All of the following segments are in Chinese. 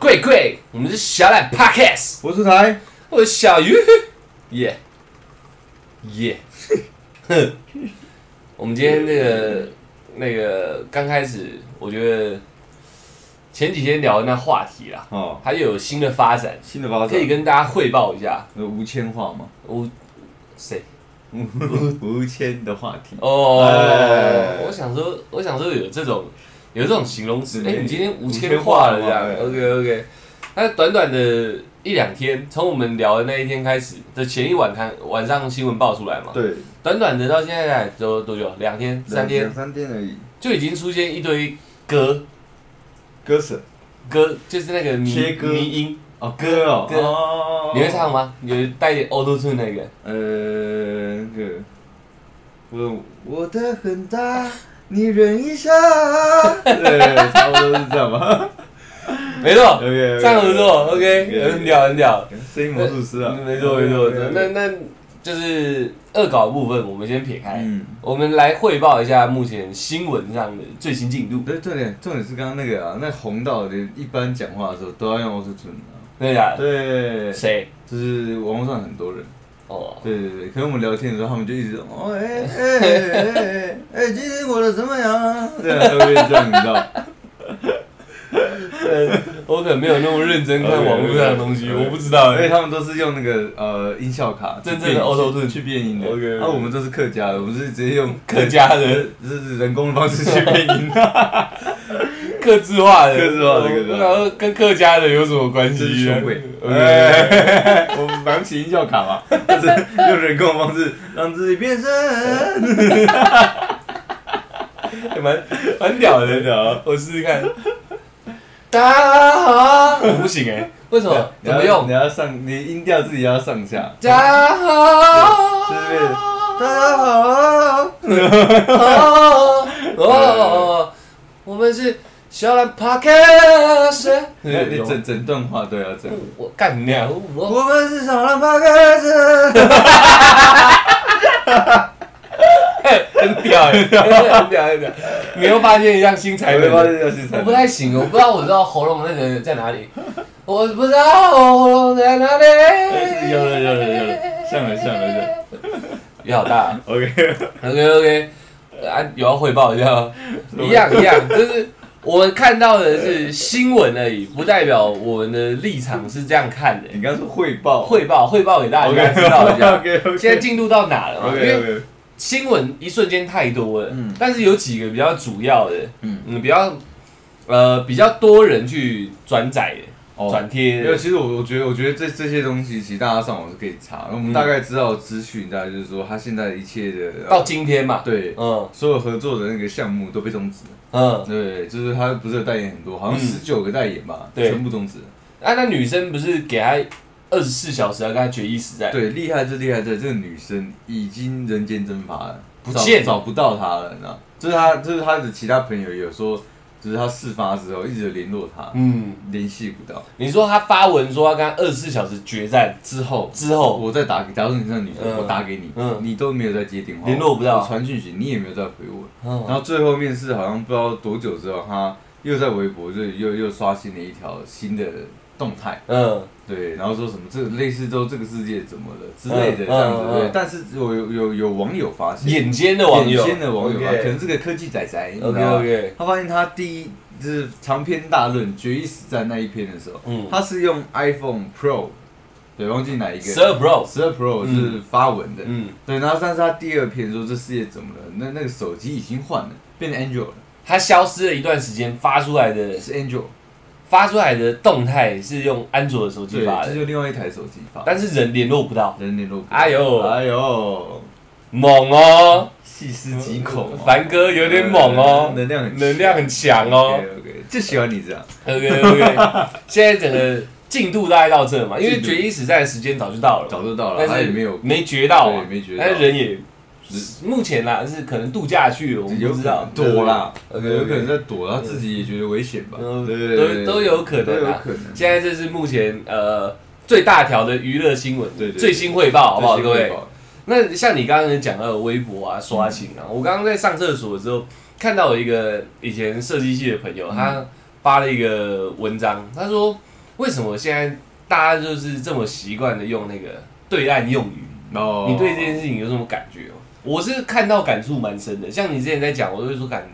贵贵，我们是小懒 Podcast，我是台，我是小鱼，耶。耶，哼，我们今天那个那个刚开始，我觉得前几天聊的那话题啦，哦，它又有新的发展，新的发展。可以跟大家汇报一下。有无铅话吗？吴谁？无铅的话题。哦，哎。我想说，我想说有这种有这种形容词，哎、对。你今天无无铅铅化化了这样，OK OK。那短短的一两天，从我们聊的那一天开始的前一晚看晚上新闻报出来嘛，对，短短的到现在来都多久？两天、三天？两三天而已。就已经出现一堆歌。歌手歌，就是那个迷音，哦，歌哦，歌。哦。你会唱？吗？有带一点 auto tune 那个，呃，那个，我我的很大，你忍一下。对，差不多是这样吧。没错，OK，唱得不错，OK，OK，很屌很屌。声音魔术师啊，没错没错，那那就是恶搞部分，我们先撇开，嗯，我们来汇报一下目前新闻上的最新进度。对，重点重点是刚刚那个啊，那红到连一般讲话的时候都要用 auto tune 啊。真的假的？对，谁？就是网络上很多人，哦，对对对，可能我们聊天的时候，他们就一直哦哎哎哎哎哎，今天过得怎么样？对啊，都会这样，你知道？我可能没有那么认真看网络上的东西我不知道因为他们都是用那个呃音效卡，真正的 auto tune 去变音的。OK，OK 那我们都是客家的，我们是直接用客家的是人工的方式去变音，克制化的，客制化的客制化的然后跟客家的有什么关系呢凶贵。OK 哎我们买不起音效卡嘛，但是用人工的方式 让自己变身。还 蛮蛮屌的，真的哦我试试看。大家好，我不行哎，为什么？怎么用你？要上，你音调自己要上下。大家好，是不是？大家好。哦哦哦，我们是小兰 Podcast。你你整整段话都要整。我干你啊！我我们是小兰 Podcast。很屌 哎，很屌很屌。你又发现一样新才能我发。现要去我不太行，我不知道我知道喉咙那个在哪里，我不知道喉咙在哪里。有了有了有了，像了像了像了。也好大。OK。OK OK，啊，有要汇报一下吗？一样一样，就是我们看到的是新闻而已，不代表我们的立场是这样看的。你刚刚说汇报。汇报汇报给大家知道一下。现在进度到哪了嘛？因为。新闻一瞬间太多了，嗯但是有几个比较主要的，嗯嗯，比较呃比较多人去转载的、哦转贴没有，的，其实我我觉得，我觉得这这些东西，其实大家上网是可以查。我们大概知道资讯，大概就是说，他现在一切的呃到今天嘛，对嗯所有合作的那个项目都被终止了。嗯，对，就是他不是有代言很多，好像嗯十九个代言吧，对全部终止了。啊，那女生不是给他二十四小时要跟他决一死战？对，厉害就厉害在这个女生已经人间蒸发了，找不见了找不到她了，你知道？就是她，就是她的其他朋友也有说，就是他事发之后一直联络他，嗯，联系不到。你说他发文说要跟他二十四小时决战之后，之后，我再打给，假如你是那女生，嗯。我打给你，嗯。你都没有在接电话，联络不到。我传讯息，你也没有再回我。嗯。然后最后面试好像不知道多久之后，他又在微博就又又刷新了一条新的动态，嗯。对，然后说什么这个类似都这个世界怎么了之类的嗯这样子，嗯嗯。对。但是有有有有网友发现，眼尖的网友，眼尖的网友啊可能是个科技仔仔你知 OK 道吗？OK，他发现他第一就是长篇大论决一死战那一篇的时候，嗯，他是用 iPhone Pro，对，忘记哪一个，十二 Pro，十二 Pro 是发文的，嗯，对，然后但是他第二篇说这世界怎么了？那那个手机已经换了，变成 Android 了，他消失了一段时间，发出来的。是 Android，发出来的动态是用安卓的手机对，发的，这就另外一台手机发，但是人联络不到，人联络不到。哎呦。哎呦，猛哦，细思极恐哦，凡哥有点猛哦，能量很能量很强哦。OK OK，就喜欢你这样。OK OK，现在整个进度大概到这嘛，因为进度。决一死战的时间早就到了，早就到了，但是他也没有没决到没决到。但是人也目前啦是可能度假去了，我们不知道躲啦，对有可能在躲，他自己也觉得危险吧，都都有可能啊。有可能。现在这是目前呃最大条的娱乐新闻，对对对最新汇报，好不好，各位？那像你刚刚讲到的微博啊、刷新啊，我刚刚在上厕所的时候看到有一个以前设计系的朋友，他发了一个文章，他说为什么现在大家就是这么习惯的用那个对岸用语？哦你对这件事情有什么感觉哦？我是看到感触蛮深的，像你之前在讲，我都会说感，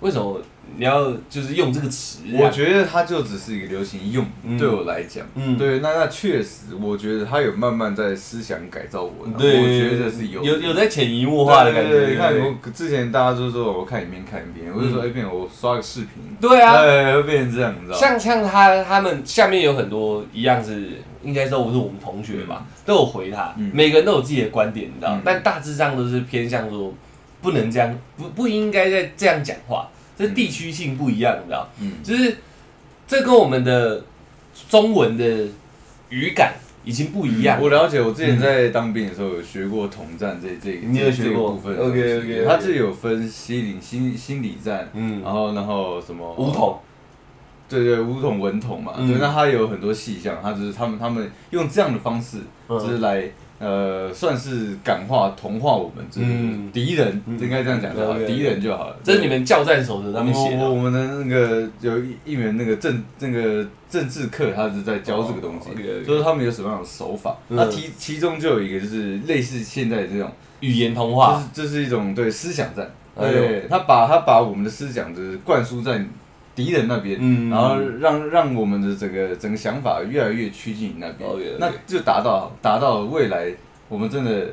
为什么你要就是用这个词？我觉得它就只是一个流行用嗯，对我来讲，嗯。对，那那确实，我觉得它有慢慢在思想改造我，对，我觉得是有有有在潜移默化的感觉。你看我之前大家都说我看影片看一遍，我就说嗯哎，变我刷个视频，对啊，对，会变成这样，你知道？像像他他们下面有很多一样是，应该说我是我们同学吧，都有回他，嗯。每个人都有自己的观点，你知道，嗯。但大致上都是偏向说不能这样，不不应该再这样讲话，这地区性不一样，你知道，嗯，就是这跟我们的中文的语感已经不一样。我了解，我之前在当兵的时候有学过统战这这你有学过这个部分的东西 OK，OK，OK 它这有分心理心心理战，嗯。然后然后什么？武统，对对，武统文统嘛，嗯。对，那他有很多细项，他就是他们他们用这样的方式，嗯。就是来呃，算是感化同化我们，就是嗯。敌人，嗯。应该这样讲就好，OK，OK 敌人就好了。这是你们教战守则上面写的。我我们的那个有一一门那个政那个政治课，他是在教这个东西。哦就是他们有什么样的手法。嗯。那其其中就有一个就是类似现在这种，语言通就话，是这是一种对思想战，对，他把他把我们的思想就是灌输在敌人那边，嗯然后让让我们的整个整个想法越来越趋近于那边。那就达到达到未来我们真的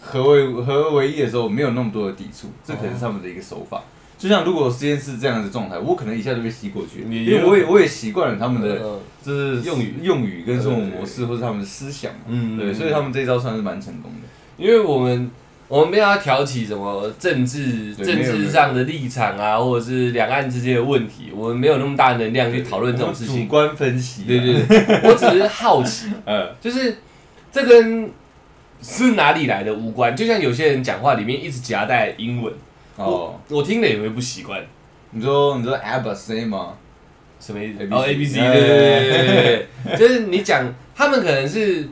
合为合而为一的时候，没有那么多的抵触，这可能是他们的一个手法。就像如果实验室这样的状态，我可能一下就被吸过去，因为我也我也习惯了他们的嗯就是用语。用语跟生活模式，或者他们的思想嘛，嗯对，所以他们这一招算是蛮成功的。因为我们我们没有要挑起什么政治政治上的立场啊，或者是两岸之间的问题，我们没有那么大的能量去讨论这种事情。主观分析，对，对对，我只是好奇，呃，就是这跟是哪里来的无关。就像有些人讲话里面一直夹带英文，哦，我听了也会不习惯。你说你说 a b a C 吗？什么意思 ABC 哦，A B C，哎对对对对对对，就是你讲他们可能是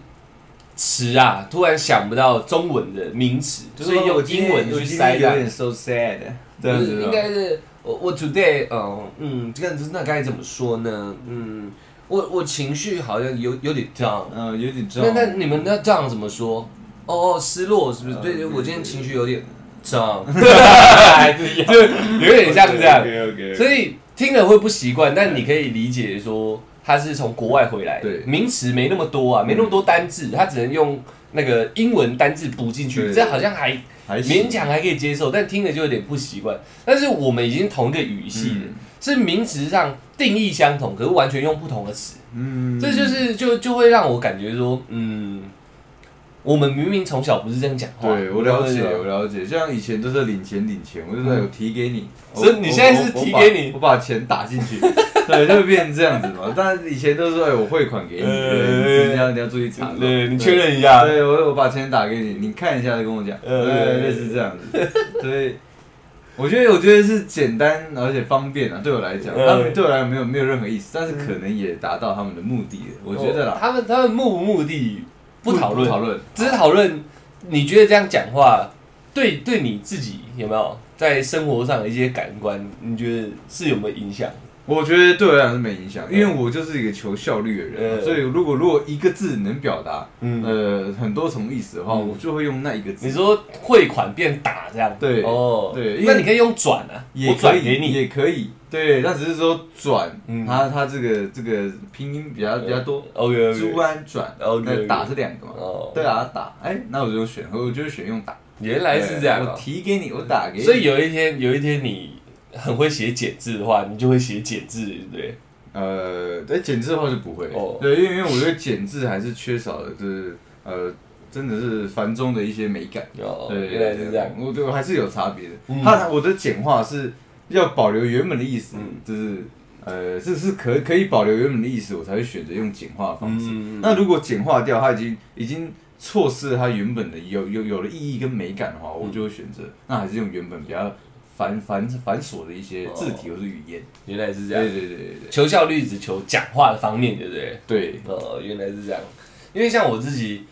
词啊，突然想不到中文的名词，所以用英文去塞的。有点 so sad，这样子应该是我我 today，嗯嗯，这样子那该怎么说呢？嗯，我我情绪好像有有点 down。嗯，有点重。那那你们那这样怎么说？哦哦，失落是不是？呃对对，对我今天情绪有点 down，还是一样，就有点像这样。所以听了会不习惯，但你可以理解说他是从国外回来的，对。名词没那么多啊，没那么多单字，他只能用那个英文单字补进去，对。这好像还勉强还可以接受，但听着就有点不习惯。但是我们已经同一个语系了，嗯是名词上定义相同，可是完全用不同的词，嗯，这就是就就会让我感觉说，嗯。我们明明从小不是这样讲话，对我了解，我了解。像以前都是领钱领钱，我就是有提给你，所以你现在是提给你？我把钱打进去，对，就会变成这样子嘛。但是以前都是说，哎，我汇款给你，呃对你要你要注意查，对你确认一下，对我我把钱打给你，你看一下再跟我讲，呃对，类似这样子。所以，我觉得我觉得是简单而且方便啊，对我来讲，呃他们对我来讲没有没有任何意思，但是可能也达到他们的目的了，我觉得啦。他们他们目不目的不讨论，讨论，只是讨论你觉得这样讲话对对你自己有没有在生活上的一些感官，你觉得是有没有影响？我觉得对我来讲是没影响，因为我就是一个求效率的人，嗯。所以如果如果一个字能表达嗯，呃很多层意思的话，嗯。我就会用那一个字。你说汇款变打这样，对哦，对那你可以用转啊，我转给你，也可以，对，那只是说转，嗯。它它这个这个拼音比较比较多，，OK 朱安转那打是两个嘛，哦，对啊，打，哎，那我就选，我就选用打，原来是这样对我哦，提给你，我打给你，所以有一天有一天你很会写简字的话，你就会写简字，对不对？呃，在简字的话就不会，哦对，因为因为我觉得简字还是缺少的，就是呃，真的是繁中的一些美感。哦，对，原来是这样，我对我还是有差别的。嗯它我的简化是要保留原本的意思，嗯就是呃，这是可可以保留原本的意思，我才会选择用简化的方式。嗯那如果简化掉，它已经已经错失了它原本的有有有了意义跟美感的话，我就会选择那还是用原本比较繁繁繁琐的一些字体或是语言。原来是这样，对对对对对求效率只求讲话的方面，对不对？对，哦，原来是这样。因为像我自己，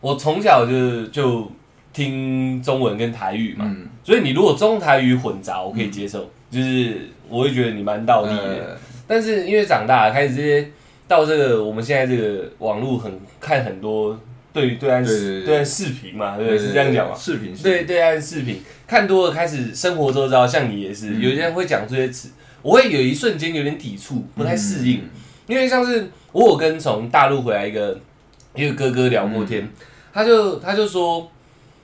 我从小就是就听中文跟台语嘛，嗯，所以你如果中台语混杂，我可以接受，就是我会觉得你蛮道地的。呃但是因为长大，开始这些到这个我们现在这个网络很看很多对对岸对对对。对岸视频嘛，对？是这样讲嘛？视频对对岸视频看多了，开始生活周遭，像你也是，有些人会讲这些词，我会有一瞬间有点抵触，不太适应，因为像是我有跟从大陆回来一个一个哥哥聊过天，他就他就说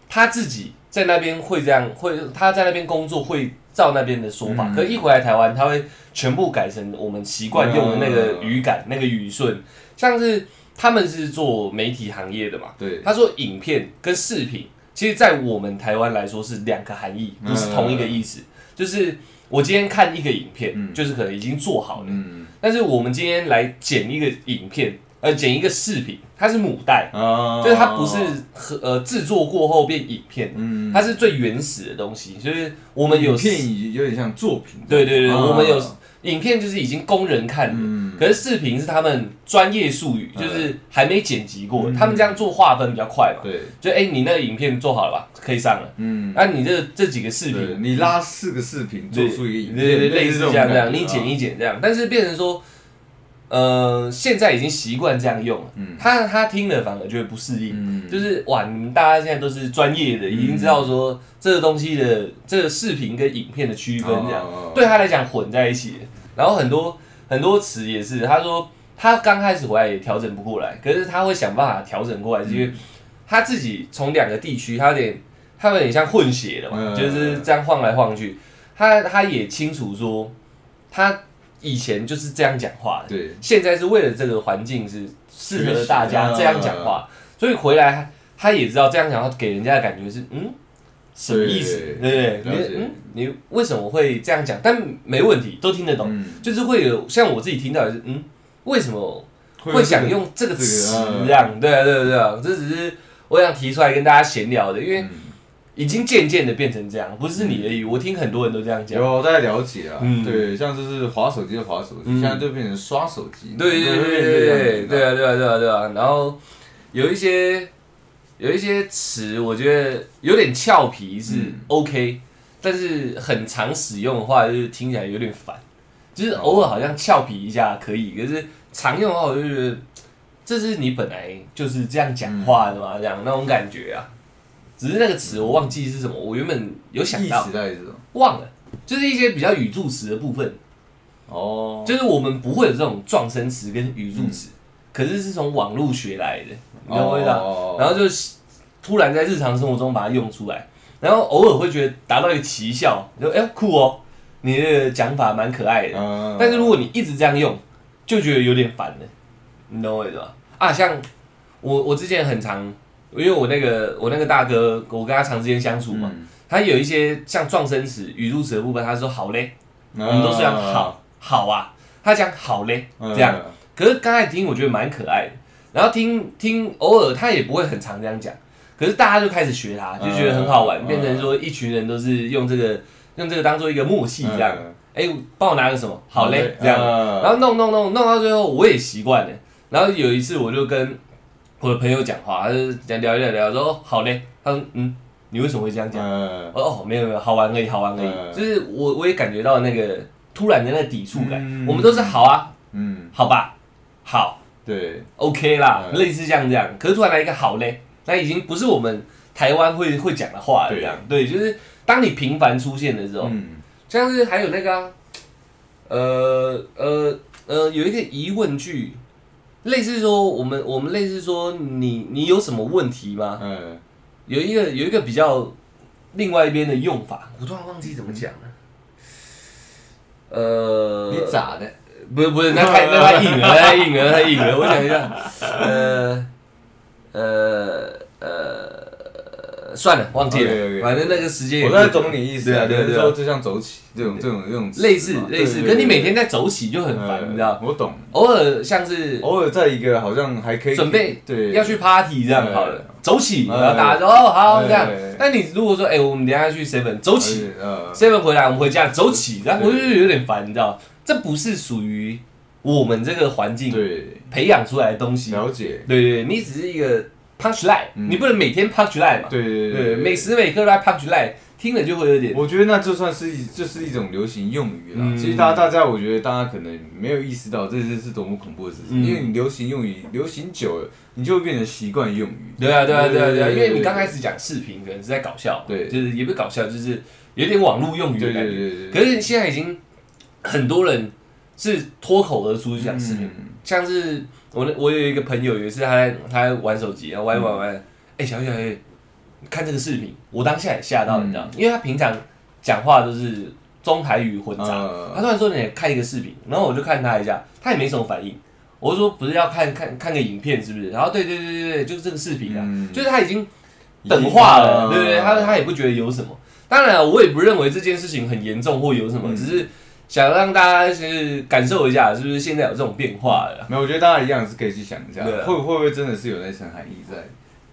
他自己在那边会这样，会他在那边工作会照那边的说法，嗯。可一回来台湾，他会全部改成我们习惯用的那个语感、那个语顺，像是他们是做媒体行业的嘛，对，他说影片跟视频，其实在我们台湾来说是两个含义，不是同一个意思。就是我今天看一个影片，嗯。就是可能已经做好了，嗯。但是我们今天来剪一个影片，呃，剪一个视频，它是母带，啊。就是它不是和呃制作过后变影片，嗯，它是最原始的东西。就是我们有影片有点像作品，对对对，啊。我们有影片就是已经供人看的，嗯可是视频是他们专业术语，嗯。就是还没剪辑过他们这样做划分比较快嘛。对，就哎、你那个影片做好了吧，可以上了。嗯，那、你这这几个视频，你拉四个视频做出一个影对类似这样这样，你剪一剪这样，但是变成说，呃，现在已经习惯这样用了，嗯。他他听了反而觉得不适应，嗯，就是哇，你们大家现在都是专业的，已经知道说这个东西的这个视频跟影片的区分这样，哦对他来讲混在一起，然后很多很多词也是，他说他刚开始回来也调整不过来，可是他会想办法调整过来，是因为他自己从两个地区，他有点他有点像混血的嘛，嗯。就是这样晃来晃去，他他也清楚说他以前就是这样讲话的，对，现在是为了这个环境是适合大家这样讲话，所以回来他他也知道这样讲话给人家的感觉是嗯。什么意思？对对不对？你嗯，你为什么会这样讲？但没问题，都听得懂。嗯，就是会有像我自己听到也是，嗯，为什么会想用这个词这样？对啊，对啊，对啊，这只是我想提出来跟大家闲聊的，因为嗯已经渐渐的变成这样，不是你而已，我听很多人都这样讲。有大家了解啊，嗯对，像就是滑手机就滑手机，嗯现在就变成刷手机，对对对对对对啊对啊对啊对啊，然后有一些有一些词，我觉得有点俏皮是嗯。OK，、但是很常使用的话，就是听起来有点烦。就是偶尔好像俏皮一下可以，可是常用的话，我就觉得这是你本来就是这样讲话的嘛，这样那种感觉啊。只是那个词我忘记是什么，我原本有想意到忘了，就是一些比较语助词的部分。哦，就是我们不会有这种撞声词跟语助词，可是是从网络学来的，你懂我意思啊？哦然后就突然在日常生活中把它用出来，然后偶尔会觉得达到一个奇效，就哎、酷哦，你的讲法蛮可爱的。嗯但是如果你一直这样用，就觉得有点烦了，你懂我意思吧？啊，像我我之前很常，因为我那个我那个大哥，我跟他长时间相处嘛，嗯他有一些像撞声词、语助词的部分，他说好嘞，我们都是讲好好啊，他讲好嘞嗯这样。可是刚才听我觉得蛮可爱的，然后听听偶尔他也不会很常这样讲，可是大家就开始学他，就觉得很好玩，嗯变成说一群人都是用这个用这个当做一个默契这样。嗯哎、帮我拿个什么？好嘞，这样。嗯然后弄弄弄弄到最后，我也习惯了。然后有一次我就跟我的朋友讲话，他就讲聊一聊聊，说哦好嘞。他说嗯，你为什么会这样讲？嗯我说哦，没有没有，好玩而已，好玩而已。嗯就是我我也感觉到那个突然的那个抵触感。嗯我们都是好啊，嗯，好吧，好对，，OK 啦，嗯类似这样这样。可是突然来一个好嘞，那已经不是我们台湾会会讲的话了，对这样对，就是当你频繁出现的时候，嗯像是还有那个、啊，呃呃呃，有一个疑问句，类似说我们我们类似说你你有什么问题吗？嗯，有一个有一个比较另外一边的用法，我突然忘记怎么讲了。呃，你咋的？不是不是，那太那太硬了，那太硬了，那太硬了。我想一下，呃呃呃，算了，忘记了。反正那个时间也我大概懂你意思，对啊对啊对啊说就像走起这种这种这种类似类似，可你每天在走起就很烦，嗯你知道？我懂，偶尔像是偶尔在一个好像还可以准备对要去 party 这样好了，走起，嗯然后大家说哦好这样对。那你如果说哎，我们等下去 seven 走起呃，，seven 回来我们回家走起，然后我就有点烦，你知道？这不是属于我们这个环境对，培养出来的东西。了解，对对，对你只是一个 punch line，嗯你不能每天 punch line 嘛。对对对，每时每刻都在 punch line，听了就会有点我觉得那就算是一，就是一种流行用语啦。嗯其实大家大家，我觉得大家可能没有意识到这是是多么恐怖的事情，嗯因为你流行用语流行久了，你就会变成习惯用语。对啊，对啊，对啊，对啊，因为你刚开始讲视频，可能是在搞笑，对就是也不是搞笑，就是有点网络用语的对感觉。对对对，可是现在已经很多人是脱口而出讲视频，嗯像是我的我有一个朋友，有一次他在他在玩手机，然后玩一玩玩，哎、小玉小玉，你看这个视频，我当下也吓到，嗯你知道，因为他平常讲话都是中台语混杂，嗯他突然说你看一个视频，然后我就看他一下，他也没什么反应。我就说不是要看看看个影片是不是？然后对对对对对，就是这个视频啊，嗯就是他已经等化了，对不对？他他也不觉得有什么。当然，我也不认为这件事情很严重或有什么，嗯只是想让大家是感受一下，是不是现在有这种变化了？没有，我觉得大家一样是可以去想一下，会会不会真的是有那层含义在？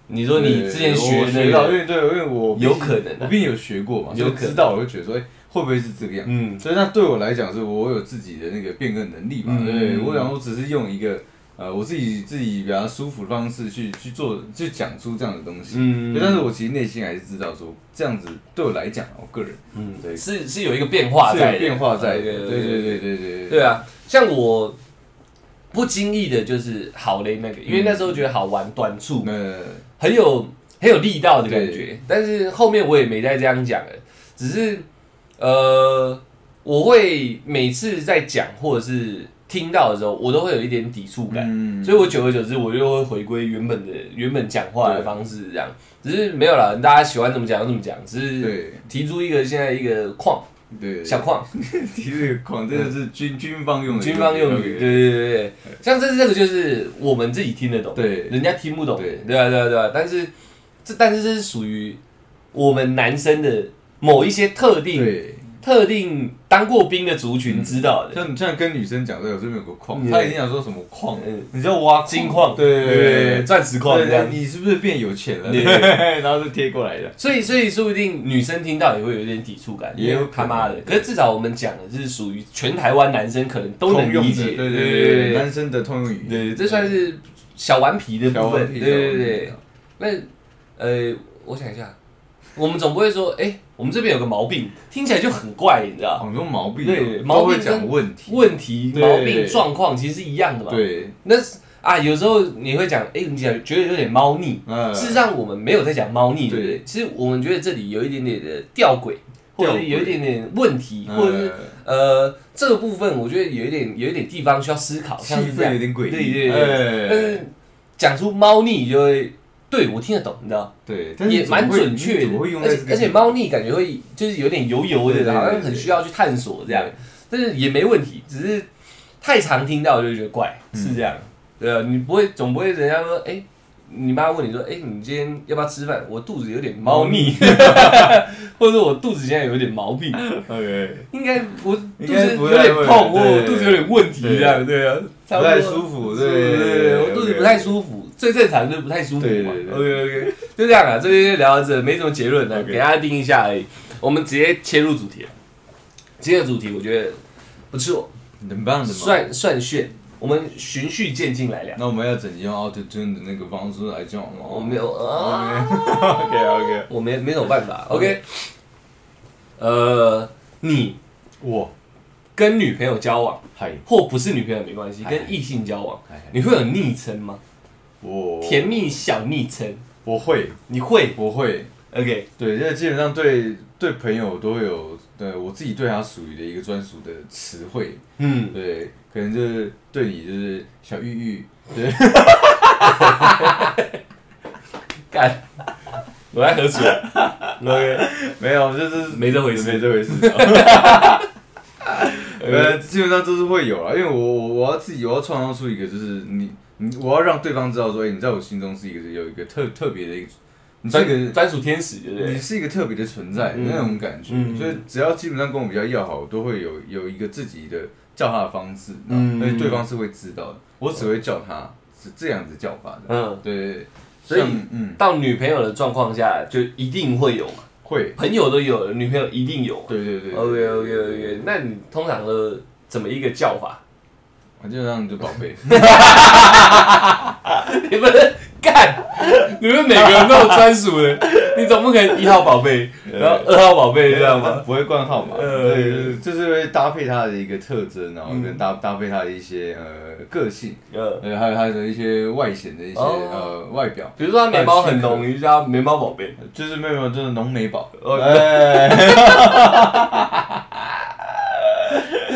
你说你之前学我那学到，因，为对，因为我有可能啊我毕竟有学过嘛，有知道，我就觉得说，哎，会不会是这个样子？嗯所以那对我来讲，是我有自己的那个变更能力嘛，嗯对我想我只是用一个呃，我自己自己比较舒服的方式去去做，去讲出这样的东西。嗯，但是我其实内心还是知道说，这样子对我来讲，我个人，嗯，对，是是有一个变化在变化在，对对对对对对。对啊，像我不经意的，就是好嘞那个，因为那时候觉得好玩，短促，嗯，很有很有力道的感觉。但是后面我也没再这样讲了，只是呃，我会每次在讲或者是。听到的时候，我都会有一点抵触感，嗯。所以我久而久之我就会回归原本的原本讲话的方式，这样，只是没有了，大家喜欢怎么讲就怎么讲，只是提出一个现在一个框对。小框。提这个框这个是军军方用的军方用语，对对对。对，像这这个就是我们自己听得懂，对。人家听不懂，对。对啊对啊对啊，但是这但是这是属于我们男生的某一些特定对。特定当过兵的族群知道的，像你像跟女生讲这个，这边有个框，嗯。他已经想说什么矿？嗯，你知道挖金矿，对对对钻石矿对这样，。你是不是变有钱了？对 然后就贴过来的。所以，所以说不定女生听到也会有一点抵触感，也他妈的。可是至少我们讲的是属于全台湾男生可能都能理解，对对对男生的通用语。对，这算是小顽皮的部分，对对对。那呃，我想一下，我们总不会说，哎、我们这边有个毛病，听起来就很怪，你知道？很多毛病，对毛病跟讲问题。问题、毛病、状况其实是一样的嘛。，对，那是啊，有时候你会讲，哎、你讲觉得有点猫腻，嗯，事实上我们没有在讲猫腻，对不对对？其实我们觉得这里有一点点的吊诡，或者有一点点问题，嗯或者是呃这个部分，我觉得有一点有一点地方需要思考，气像是这样氛有点诡异。对对对，但哎是讲出猫腻就会，对我听得懂，你知道，对，但是也蛮准确而且而且猫腻感觉会就是有点油油的，好像很需要去探索这样，但是也没问题，只是太常听到就会觉得怪，嗯是这样，对啊，你不会总不会人家说，哎。你妈问你说：“哎、你今天要不要吃饭？我肚子有点猫腻，或者说我肚子现在有点毛病，OK，应该我肚子有点痛，我肚子有点问题这样，对啊，差不太舒服，对对对对，我肚子不太舒服，最正常就是不太舒服嘛。对对对 OK OK，就这样啊，这边就聊到这，没什么结论的给大家定一下而已。我们直接切入主题了。今天的主题我觉得不错，很棒的嘛。算算炫。我们循序渐进来聊。那我们要整用 Auto Tune 的那个方式来讲吗？我没有啊，OK OK，我没没什么办法。OK，呃，你我跟女朋友交往，嗨或不是女朋友没关系，跟异性交往，你会有昵称吗？我甜蜜小昵称，我会你会？我会，？OK，对，因为基本上对对朋友都会有，对我自己对他属于的一个专属的词汇，嗯，对，可能就是对你就是小玉玉，对，干，我在喝水。OK，没有，就是没这回事。没这回事。呃，基本上都是会有啊，因为我我我要自己我要创造出一个，就是你你我要让对方知道说，哎、你在我心中是一个有一个特特别的一个，你是一个专专属天使，对不对？你？是一个特别的存在嗯。那种感觉，嗯。所以只要基本上跟我比较要好，我都会有有一个自己的叫他的方式，嗯嗯，而且对方是会知道的，我只会叫他是这样子叫法的，嗯，对，所以嗯。到女朋友的状况下，就一定会有嘛，会，朋友都有了，女朋友一定有嘛。对对对 OK OK OK，那你通常的怎么一个叫法？我就让你就宝贝，你们干，你们每个人都有专属的，你你总不可能一号宝贝，然后二号宝贝这样吗？不会冠号嘛？呃对，就是会搭配它的一个特征，然后跟嗯搭搭配它的一些呃个性，呃，呃，还有它的一些外显的一些哦呃外表，比如说他眉毛很呃浓，你就叫他眉毛宝贝。就是没有就是浓眉宝。哦哎，对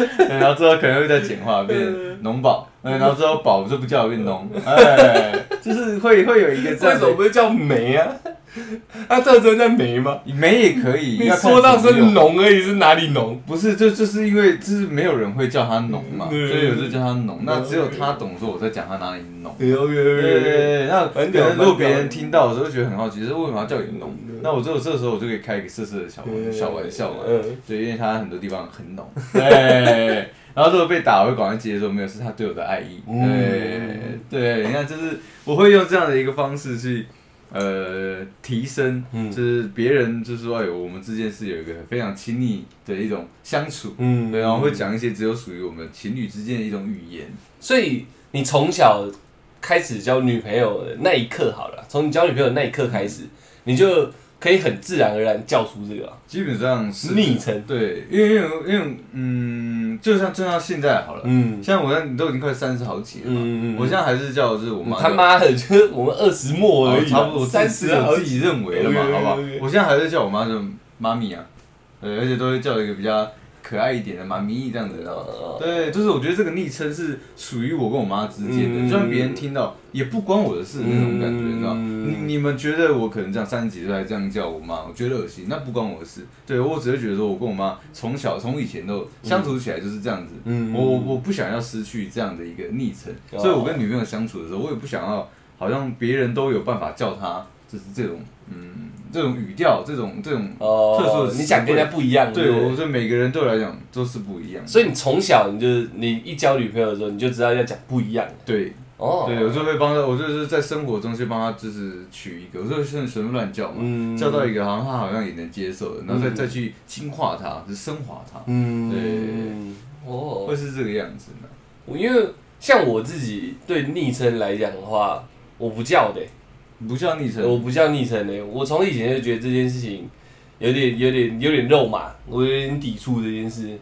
然后之后可能会再简化变浓宝，嗯，然后之后宝就不叫运动，哎，就是会会有一个这样为，什么不是叫煤啊？它 特征在眉吗？眉也可以，说到是浓而已，是哪里浓？不是，就就是因为就是没有人会叫它浓嘛，所嗯以有时叫它浓，那只有他懂说我在讲他哪里浓。对对对对对，那可能如果别人听到的时候会觉得很好奇，是为什么要叫你浓嗯？那我只有这时候我就可以开一个色色的小玩小玩笑嘛，嗯对，因为他很多地方很浓，对。然后如果被打，我会赶快接受，没有是他对我的爱意，嗯对对，你看，就是我会用这样的一个方式去。呃，提升，嗯。就是别人就是说，哎，我们之间是有一个非常亲密的一种相处，嗯对，然后会讲一些只有属于我们情侣之间的一种语言。所以你从小开始交女朋友的那一刻好了，从你交女朋友的那一刻开始，你就可以很自然而然叫出这个。啊基本上是昵称。对，因为因为因为嗯，就像就像现在好了，嗯。像我那你都已经快三十好几了嘛，嗯嗯嗯。我现在还是叫的是我妈他妈的，就是我们二十末而已差不多三三十十我自己认为的嘛，好不好？我现在还是叫我妈就妈咪啊，对，而且都会叫一个比较可爱一点的妈咪这样子，知道对，就是我觉得这个昵称是属于我跟我妈之间的，嗯。就算别人听到也不关我的事那种感觉，你知道你你们觉得我可能这样三十几岁还这样叫我妈，我觉得恶心，那不关我的事。对我只会觉得说，我跟我妈从小从以前都相处起来就是这样子，嗯。我我我不想要失去这样的一个昵称，哦。所以我跟女朋友相处的时候，我也不想要好像别人都有办法叫她，就是这种嗯这种语调，这种这种哦，特殊的词你讲跟人家不一样，对，我觉得每个人对我来讲都是不一样。所以你从小你就是你一交女朋友的时候，你就知道要讲不一样。的对，哦。对，我就会帮他，我就是在生活中去帮他，就是取一个，我就随随便乱叫嘛，嗯。叫到一个好像他好像也能接受的，然后再、嗯。再去轻化它，就是升华它，嗯，对。哦。会，是这个样子呢。我因为像我自己对昵称来讲的话，我不叫的、不叫昵称，我不叫昵称的、我从以前就觉得这件事情有点、有点、有点肉麻，我有点抵触这件事。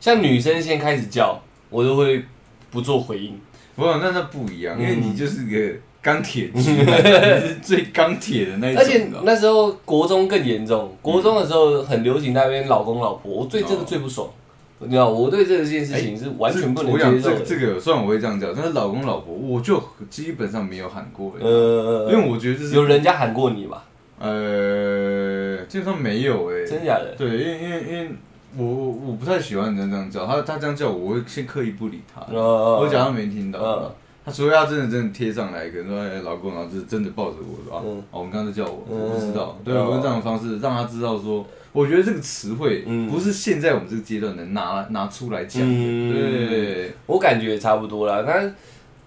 像女生先开始叫，我都会不做回应。不，那那不一样，因为嗯你就是个钢铁直男，你是最钢铁的那一种，而且那时候国中更严重，国中的时候很流行那边老公老婆，我对这个哦最不爽。你知道，我对这件事情是完全不能我想接受的。这个这个，虽然我会这样叫，但是老公老婆我就基本上没有喊过，呃，因为我觉得这是有人家喊过你吧？呃，基本上没有哎、真假的？对，因为因为因为我我我不太喜欢人家这样叫他，他这样叫我，我会先刻意不理他，呃，我假装没听到。嗯他除非他真的真的贴上来，可能说哎老公，然后就是真的抱着我说啊，嗯。哦，我们刚才叫我，嗯。我不知道。对，嗯我用这样的方式让他知道说，我觉得这个词汇嗯。不是现在我们这个阶段能拿拿出来讲的。嗯。对，我感觉也差不多啦。但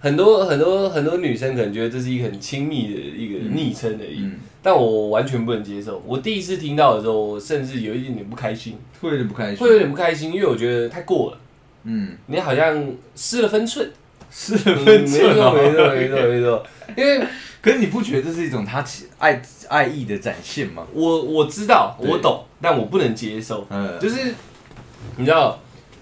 很多很多很多女生可能觉得这是一个很亲密的一个昵称而已，嗯，但我完全不能接受。我第一次听到的时候，我甚至有一点点不开心，会有点不开心，会有点不开心，因为我觉得太过了，嗯，你好像失了分寸。是分寸没错哦没错没错没错，因为可是你不觉得这是一种他其爱爱意的展现吗？我我知道我懂，但我不能接受。嗯，就是你知道，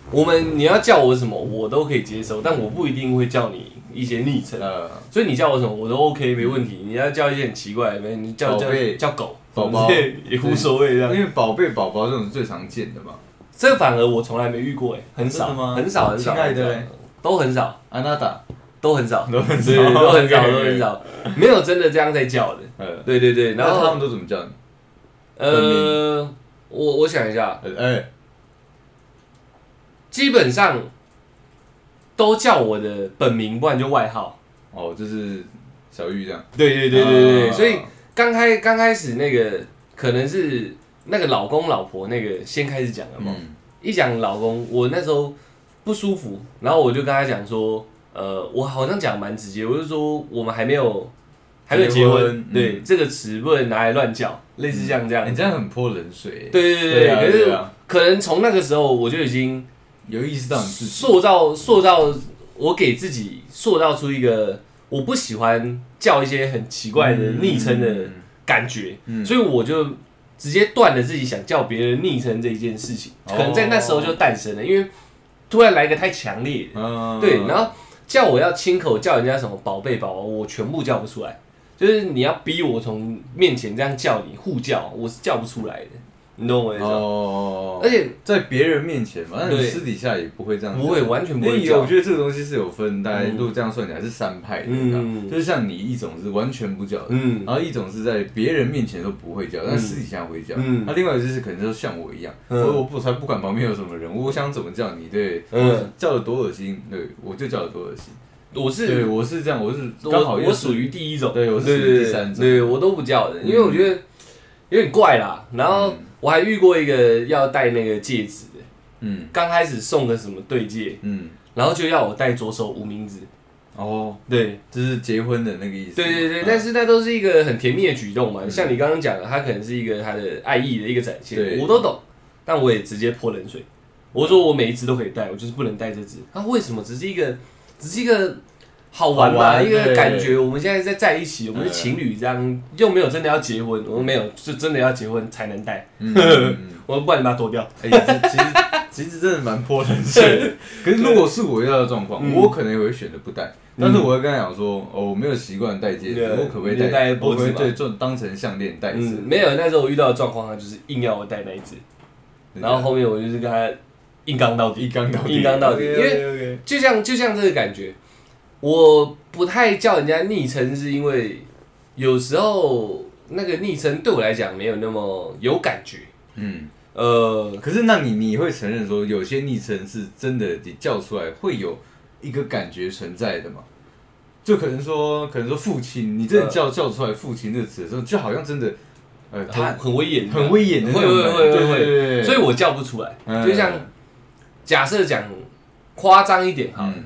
我们你要叫我什么，我都可以接受，但我不一定会叫你一些昵称。呃，所以你叫我什么我都 OK 没问题。你要叫一些很奇怪的，没你叫叫叫狗宝宝也无所谓这样。因为宝贝宝宝这种是最常见的嘛。这反而我从来没遇过哎，很少吗很少很少，亲爱的嘞都很少。安娜达，都很少。都很少。对都很少都很少，没有真的这样在叫的。呃，对对对，然然后他后们都怎么叫你？呃，我我想一下，呃哎，基本上都叫我的本名，不然就外号。哦，就是小玉这样。对对对对对，啊。所以刚开刚开始那个可能是那个老公老婆那个先开始讲的嘛，嗯。一讲老公，我那时候不舒服，然后我就跟他讲说，呃，我好像讲蛮直接，我就说我们还没有还没有结结婚，婚对、嗯。这个词不能拿来乱叫，类似像这样，你这样很泼冷水。，对对对对啊可是啊。可能从那个时候我就已经有意识到你自己。塑造塑造我给自己塑造出一个我不喜欢叫一些很奇怪的昵称的嗯。感觉，嗯。所以我就直接断了自己想叫别人昵称这一件事情，可能在那时候就诞生了，因为突然来个太强烈。对，然后叫我要亲口叫人家什么宝贝宝宝，我全部叫不出来，就是你要逼我从面前这样叫你互叫，我是叫不出来的，你懂我意思吗？哦，而且在别人面前嘛，那你对私底下也不会这样，不会，完全不会叫我，觉得这个东西是有分，大概嗯。如果这样算起来是三派的，就是像你一种是完全不叫的，嗯。然后一种是在别人面前都不会叫，但私底下会叫。嗯。那另外就是可能就像我一样，嗯。我我不才不管旁边有什么人，我想怎么叫你，对，嗯。叫的多恶心，对我就叫的多恶心。我是对，我是这样，我是刚好我又是属于第一种，对我是第三种。对我都不叫的，因为我觉得有点怪啦。然后嗯我还遇过一个要戴那个戒指的，嗯刚开始送个什么对戒，嗯，然后就要我戴左手无名指，哦，对就是结婚的那个意思。对对对，嗯但是那都是一个很甜蜜的举动嘛。嗯像你刚刚讲的，他可能是一个他的爱意的一个展现，对我都懂，但我也直接泼冷水。我说我每一只都可以戴，我就是不能戴这只。他为什么？只是一个，只是一个好玩好嘛，一个感觉。我们现在在在一起，我们是嗯情侣，这样又没有真的要结婚。我们没有，是真的要结婚才能戴。我说不然你把它脱掉。其实其实真的蛮泼冷水的。可是如果是我遇到的状况，嗯我可能也会选择不戴。但是我会跟他讲说，哦，我没有习惯戴戒指，我可不可以戴戴？我可不可以脖子嘛对做当成项链戴没有，那时候我遇到的状况，他就是硬要我戴那一只，然后后面我就是跟他硬刚到底硬。刚到底，硬刚到底因为就像就像这个感觉，我不太叫人家昵称，是因为有时候那个昵称对我来讲没有那么有感觉。嗯。呃，可是那你你会承认说，有些昵称是真的，你叫出来会有一个感觉存在的嘛？就可能说，可能说父亲，你真的叫叫出来“父亲”这个词的时候，就好像真的，呃，他很很威严，很威严的那会会种感觉，对会会会，对对，所以我叫不出来。嗯就像假设讲夸张一点哈嗯，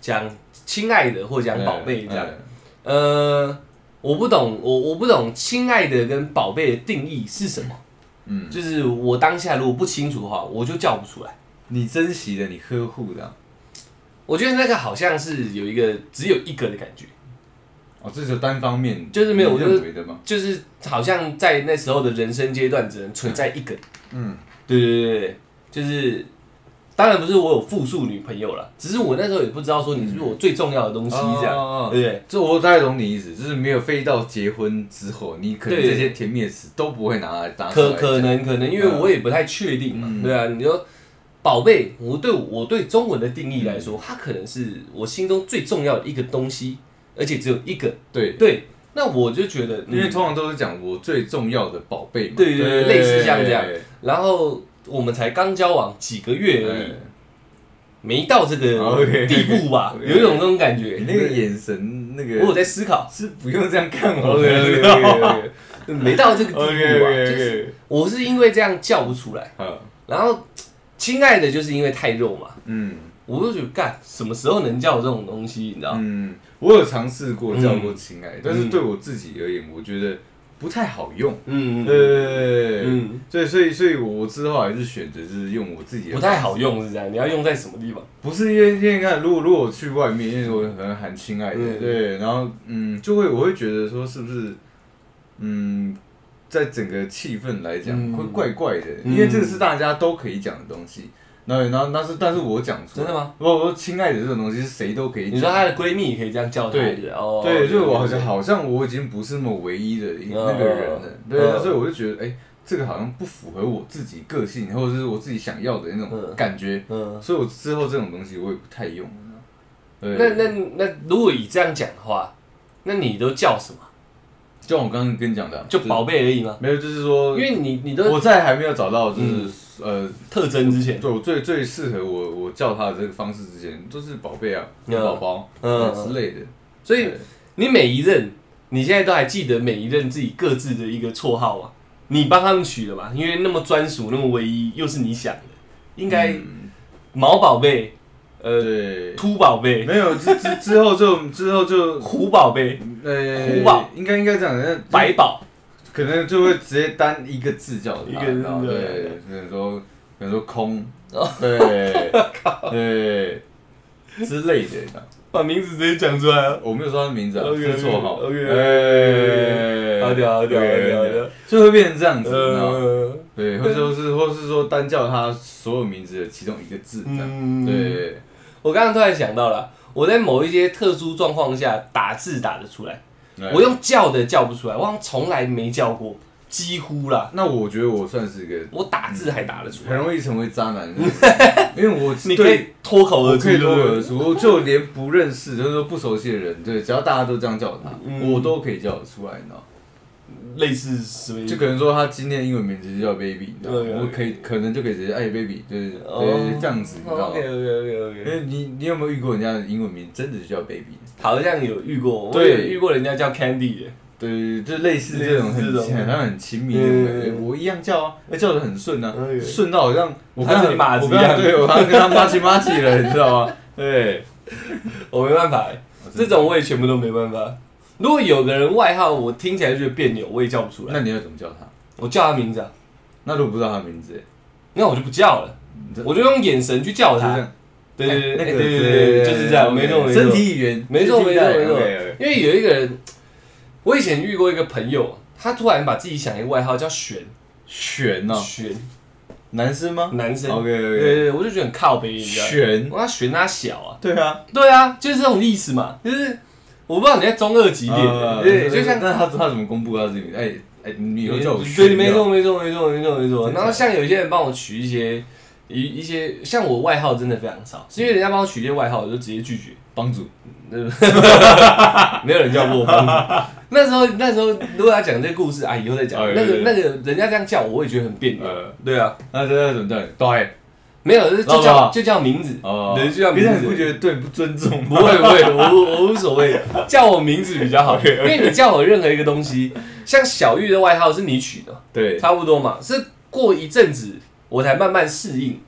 讲讲亲爱的或讲宝贝这样。嗯呃，我不懂，我我不懂亲爱的跟宝贝的定义是什么。嗯，就是我当下如果不清楚的话，我就叫不出来。你珍惜的，你呵护的啊，我觉得那个好像是有一个只有一个的感觉，哦，这是单方面，就是没有我认为的嘛？就是好像在那时候的人生阶段只能存在一个。嗯，对对对对，就是当然不是我有复数女朋友了，只是我那时候也不知道说你是不是我最重要的东西这样，哦对不对？这我大概懂你意思，就是没有飞到结婚之后，你可能对这些甜蜜的词都不会拿来拿可可能可能，因为我也不太确定嘛，嗯。对啊，你说宝贝，我对我对中文的定义来说，它可能是我心中最重要的一个东西，而且只有一个。对，对，那我就觉得，嗯。因为通常都是讲我最重要的宝贝嘛，对对对类似像这样。对。然后我们才刚交往几个月而已，没到这个地步吧有一种这种感觉。你那个眼神，那个我有在思考，是不用这样看我没到这个地步吧就是我是因为这样叫不出来，好，然后亲爱的就是因为太肉嘛。嗯。我就觉得干什么时候能叫这种东西，你知道？嗯，我有尝试过叫过亲爱，嗯但是对我自己而言，我觉得不太好用。嗯，对对对，嗯，所以所以所以我之后还是选择就是用我自己的，不太好。用是这样，你要用在什么地方？不是因为因为你看，如果如果我去外面，因为我可能喊亲爱的，嗯对，然后嗯，就会我会觉得说是不是嗯，在整个气氛来讲嗯会怪怪的，嗯因为这个是大家都可以讲的东西。那那是但是我讲出真的吗？我我说亲爱的这种东西是谁都可以讲。你说她的闺蜜也可以这样叫她对哦？对，就是我好像好像我已经不是那么唯一的一嗯那个人了，对，嗯所以我就觉得，哎、这个好像不符合我自己个性，或者是我自己想要的那种嗯感觉，嗯，所以我之后这种东西我也不太用。对，那那那如果以这样讲的话，那你都叫什么？就像我刚刚跟你讲的啊，就宝贝而已吗？没有，就是说，因为你你都我在还没有找到就是、嗯呃，特征之前，对我最最适合我我叫他的这个方式之前，都是宝贝啊、嗯宝宝嗯之类的。所以你每一任，你现在都还记得每一任自己各自的一个绰号啊？你帮他们取的吧？因为那么专属，那么唯一，又是你想的，应该嗯毛宝贝，呃，对，秃宝贝，没有之之之后就之后就虎宝贝，呃，虎宝应该应该这样，那白宝，可能就会直接单一个字叫他，一个字然后对对，可能说可能说空哦，对 对之类的，把名字直接讲出来啊！我没有说他的名字啊，OK，是绰号。OK，OK，哎好屌好屌好屌好屌！就会变成这样子，你知道吗？呃，对，或者说是，或是说单叫他所有名字的其中一个字，这样。嗯，对，我刚刚突然想到了，我在某一些特殊状况下打字打得出来，我用叫的叫不出来，我好像从来没叫过，几乎啦。那我觉得我算是一个我打字还打得出很来，容易成为渣男。的，因为我你可以对脱口而出，我可以脱口而出，我就连不认识，就是说不熟悉的人，对，只要大家都这样叫他，嗯。我都可以叫得出来，你知道吗？类似什么意思？就可能说他今天英文名字就叫 baby，你知道吗？对对我可以可能就可以直接哎 baby，对对哦。对，这样子，你知道吗？OK 因 OK，为你你有没有遇过人家的英文名真的就叫 baby？好像有遇过，我对有遇过人家叫 Candy 的，对，就类似这种很好像很亲密的我一样叫啊，那叫的很顺啊嗯，顺到好像我跟马子一样。对我好像跟他妈起妈起了，你知道吗？对，我没办法欸，这种我也全部都没办法。如果有个人外号我听起来就觉得别扭，我也叫不出来，那你要怎么叫他？我叫他名字啊，那如果不知道他名字，那我就不叫了，我就用眼神去叫他。对对对，对对对，就是这样，没错没错。身体语言，没错没错没错。因为有一个人，我以前遇过一个朋友，他突然把自己想一个外号叫玄玄呢，玄。男生吗？男生，？OK 对 OK，对对，我就觉得很靠背，你知道吗？玄，我要玄他小啊，对啊，对啊，就是这种意思嘛，就是我不知道你在中二几点，呃对，就像那他他怎么公布他自己？哎哎，你以后叫我对，玄，没错没错没错没错没错。然后像有些人帮我取一些一一些，像我外号真的非常少，是因为人家帮我取一些外号，我就直接拒绝。帮主，没有人叫过我帮主。那时候那时候如果要讲这个故事啊，以后再讲。那个那个人家这样叫我，我也觉得很别扭。呃，对啊，那这要怎么叫你？对，没有就叫就叫名字。哦，对就叫名字你不觉得对不尊重不？会不会，我我无所谓，叫我名字比较好，因为你叫我任何一个东西，像小玉的外号是你取的，对，差不多嘛，是过一阵子我才慢慢适应，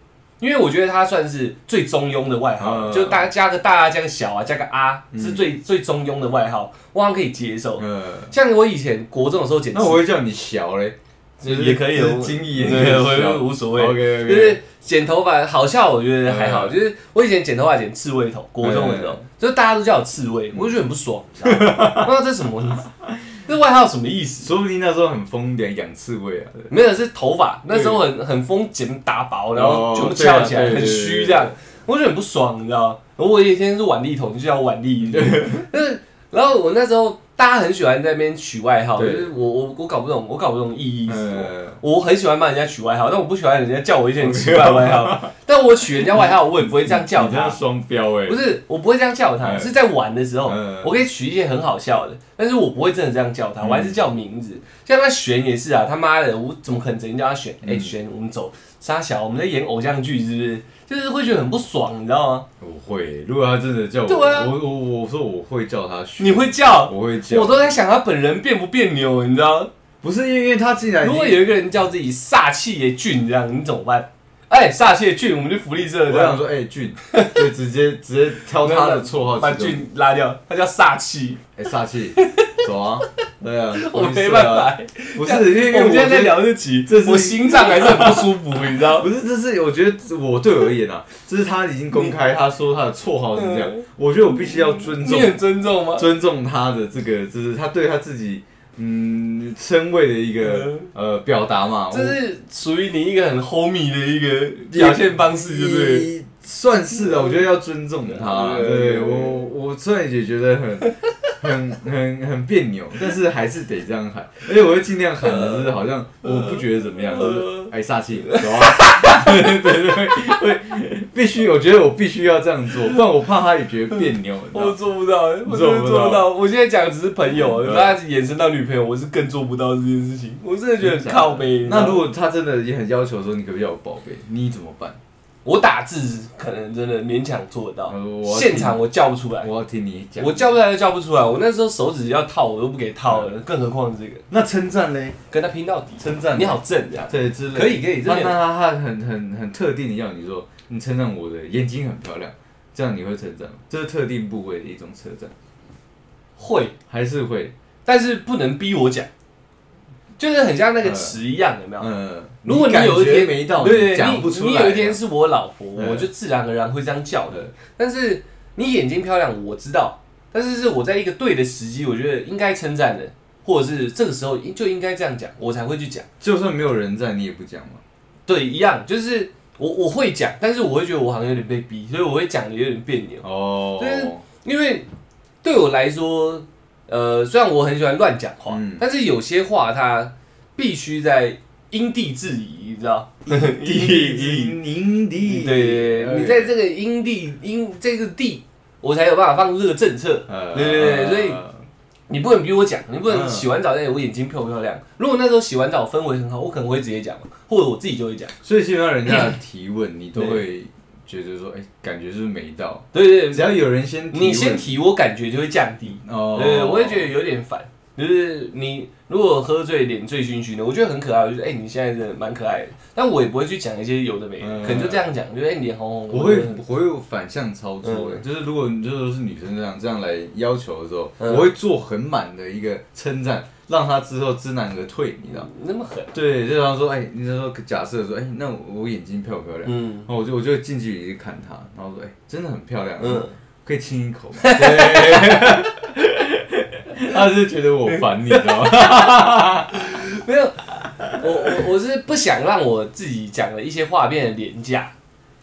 因为我觉得他算是最中庸的外号，嗯。就大家加个大啊，加个小啊，加个啊，是最最中庸的外号，我好像可以接受。嗯，像我以前国中的时候剪那我会叫你小嘞，就是也可以就是精益对，我小无所谓。OK 就是剪头发好笑，我觉得还好。嗯。就是我以前剪头发剪刺猬头，国中的时候，就是大家都叫我刺猬，我就觉得很不爽，你知道吗？不知道这什么意思，这外号什么意思？说不定那时候很疯的养刺猬啊，没有是头发，那时候很很疯剪打薄，然后哦全部翘起来，很虚这样，我就很不爽，你知道吗？我有一天是腕力头，就叫我腕力，但是然后我那时候大家很喜欢在那边取外号，就是我我我搞不懂，我搞不懂意义是什么。嗯，我很喜欢帮人家取外号，但我不喜欢人家叫我一些很奇怪的外号。但我取人家外号，我也不会这样叫他。双标哎不，是，我不会这样叫他，嗯是在玩的时候嗯，我可以取一些很好笑的，但是我不会真的这样叫他，嗯我还是叫名字。像他璇也是啊，他妈的，我怎么可能整天叫他璇？哎，嗯璇，我们走，沙小，我们在演偶像剧，是不是？就是会觉得很不爽，你知道吗？我会，如果他真的叫我，对啊我我我说我会叫他玄，你会叫，我会叫，我都在想他本人别不别扭，你知道吗？不是因为因为他既然已如经果有一个人叫自己煞气也俊这样，你怎么办？哎，煞气也俊，我们去福利社这样。我想说，哎、俊，就直接直接挑他的绰号，把俊拉掉，他叫煞气，哎，煞气，走啊，对 啊，我没办法。不是因为我们现在在觉得聊这集这，是我心脏还是很不舒服，你知道？不是，这是我觉得我对我而言啊，这是他已经公开，他说他的绰号是这样嗯，我觉得我必须要尊重你很尊重吗？尊重他的这个，就是他对他自己嗯称谓的一个呃表达嘛，这是属于你一个很 homie 的一个表现方式，对不对？也算是啊，我觉得要尊重他。对对我，我虽然也觉得很 很很很别扭，但是还是得这样喊，而且我会尽量喊的，就是好像我不觉得怎么样，就是哎煞气，走啊，对对对，会必须，我觉得我必须要这样做，不然我怕他也觉得别扭，我做不到，我真的做不到。我现在讲的只是朋友，大家延伸到女朋友，我是更做不到这件事情。我真的觉得很靠背。那如果他真的也很要求说你可不可以要我宝贝，你怎么办？我打字可能真的勉强做得到现场我叫不出来，我要听你讲。我叫不出来就叫不出来。我那时候手指要套我都不给套嗯了，更何况这个那称赞嘞？跟他拼到底。称赞你好正呀，对之类的可以可以，那他他很很很特定的要你说，你称赞我的眼睛很漂亮，这样你会称赞吗？这是特定部位的一种称赞，会，还是会？但是不能逼我讲，就是很像那个词一样，有没有？嗯，如果你有一天没到，对对，讲不出来。你你有一天是我老婆，嗯我就自然而然会这样叫的。但是你眼睛漂亮，我知道，但是是我在一个对的时机，我觉得应该称赞的，或者是这个时候就应该这样讲，我才会去讲。就算没有人在，你也不讲嘛。对，一样，就是我我会讲，但是我会觉得我好像有点被逼，所以我会讲的有点别扭。哦，就是因为对我来说，呃，虽然我很喜欢乱讲话，嗯但是有些话它必须在因地制宜，你知道？因地制宜，因地，对对对，你在这个因地因这个地，我才有办法放出这个政策。呃，对对对所以你不能逼我讲，你不能嗯洗完澡再我眼睛漂不漂亮？如果那时候洗完澡氛围很好，我可能会直接讲，或者我自己就会讲。所以基本上人家的提问，你都会觉得说，哎，感觉是不是没到？对对对，只要有人先提，你先提，我感觉就会降低。哦，对，我会觉得有点烦。就是你如果喝醉脸醉醺醺的，我觉得很可爱，我就觉得哎、你现在真的蛮可爱的。但我也不会去讲一些有的没的，嗯可能就这样讲，就哎、你脸红红的。我会我会有反向操作的，就是如果你就是是女生这样这样来要求的时候，嗯我会做很满的一个称赞，让她之后知难而退，你知道？那么狠。对，就像说，哎，你就说假设说，哎，那我眼睛漂不漂亮？嗯然后我就我就近距离去看她，然后说，哎，真的很漂亮，嗯，可以亲一口吗？对，他是觉得我烦你，知道吗？没有，我我我是不想让我自己讲的一些话变得廉价，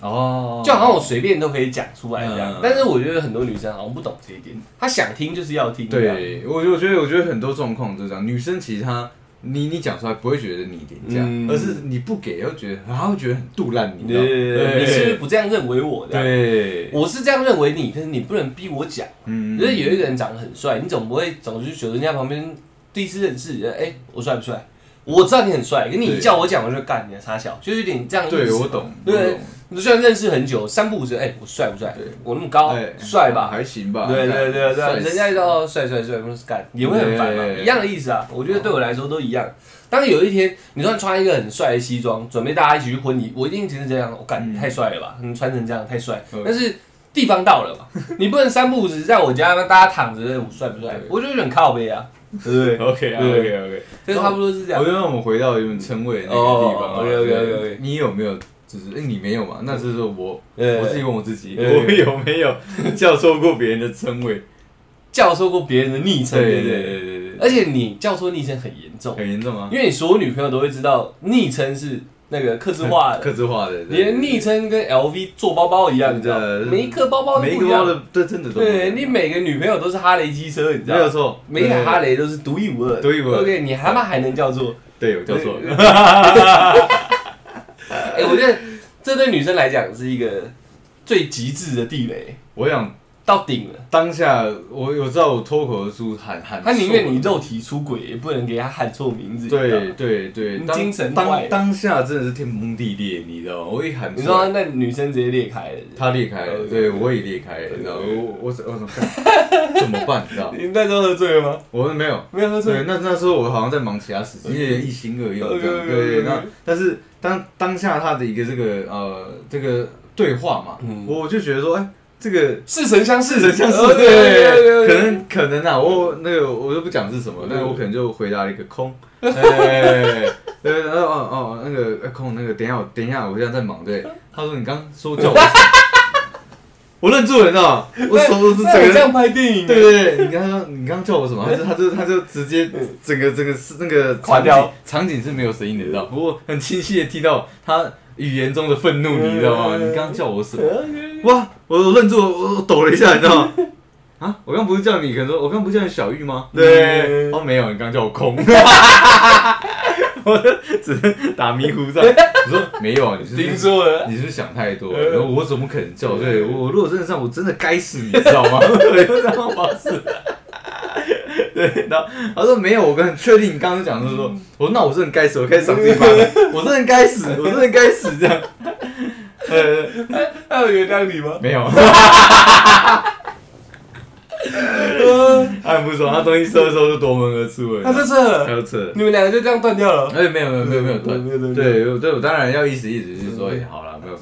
哦就好像我随便都可以讲出来这样。嗯但是我觉得很多女生好像不懂这一点，她想听就是要听。这样，对，我我觉得我觉得很多状况都是这样，女生其实她。你你讲出来不会觉得你廉价，嗯而是你不给，又觉得他会觉得很杜烂你，对知道吗对你是不是不这样认为我的？对，我是这样认为你，可是你不能逼我讲。嗯就是有一个人长得很帅，你总不会总是觉得人家旁边第一次认识，哎、我帅不帅？我知道你很帅，可你一对叫我讲，我就干你的傻小，就有点这样意思。对我懂，我对虽然认识很久，三不五时，哎、我帅不帅对？我那么高哎，帅吧？还行吧，对对对对，人家就哦帅帅帅，不是干也会很烦嘛，一样的意思啊。我觉得对我来说都一样。当有一天你突然穿一个很帅的西装，准备大家一起去婚礼，我一定只是这样，我干嗯你太帅了吧？你穿成这样太帅嗯，但是。地方到了嘛，你不能三不五时在我家大家躺着，我帅不帅对？我就有点靠背啊，对不对？OK 啊对 OK OK，就差不多是这样我。觉得我们回到原本称谓的那个地方，OK，OK，OK，你有没有就是哎你没有嘛？那就是我我自己问我自己，我有没有叫错过别人的称谓？叫错过别人的昵称，对对？对？对对，而且你叫错昵称很严重，很严重啊，因为你所有女朋友都会知道昵称是那个客制化的，克制化的，你的昵称跟 LV 做包包一样，你知道？每一颗包包都每一不一样。个包的对真的都对你每个女朋友都是哈雷机车，你知道？没有错，每一台哈雷都是独一无二，独一无二。OK，你他妈还能叫做？对我叫错了，哎，我觉得这对女生来讲是一个最极致的地雷，我想到顶了。当下我我知道我脱口而出喊喊，他宁愿你肉体出轨，也不能给他喊错名字。对对对，当精神当当下真的是天崩地裂，你知道吗？我一喊你知道，那女生直接裂开了。他裂开了，对对我也裂开了，你知道吗？我我我怎么干？怎么办？你知道吗？你那时候喝醉了吗？我没有。没有喝醉，。那那时候我好像在忙其他事情，一心二用这样。对对，那但是当当下他的一个这个呃这个对话嘛，嗯。我就觉得说，哎，这个似曾相识，似曾相识，呃对，可能可能啊，我那个我就不讲是什么，嗯。但是我可能就回答了一个空，哎，对，然后哦哦那个哎空那个，等一下我等一下我现在在忙，对，他说你刚说叫我 我愣住了，你知道吗？我手都是整个对对对，你刚刚你刚刚叫我什么？他就他就他就直接整个整个是那个场景，场景是没有声音的，你知道？不过很清晰的听到他语言中的愤怒，你知道吗？你刚刚叫我什么？哇！我我愣住，我我抖了一下，你知道吗？啊！我刚不是叫你，可能说我刚不是叫你小玉吗？对，嗯哦没有，你刚叫我空，我只能打迷糊仗。我说没有啊，你是不是听说了，你是不是想太多然后我怎么可能叫？对我，我如果真的这样，我真的该死，你知道吗？对，这样方式。对，然后他说没有，我很确定你刚刚讲的是说，我说那我真的该死，我开始赏自己巴掌，我真的该死，我真的该死这样。呃，他有原谅你吗？没有，他很不爽，他东西收一收就夺门而出了，他这他次就撤了。你们两个就这样断掉了。哎，没有没有没有没有断，对对对，我当然要意思意思，就是说，哎，好了，没有，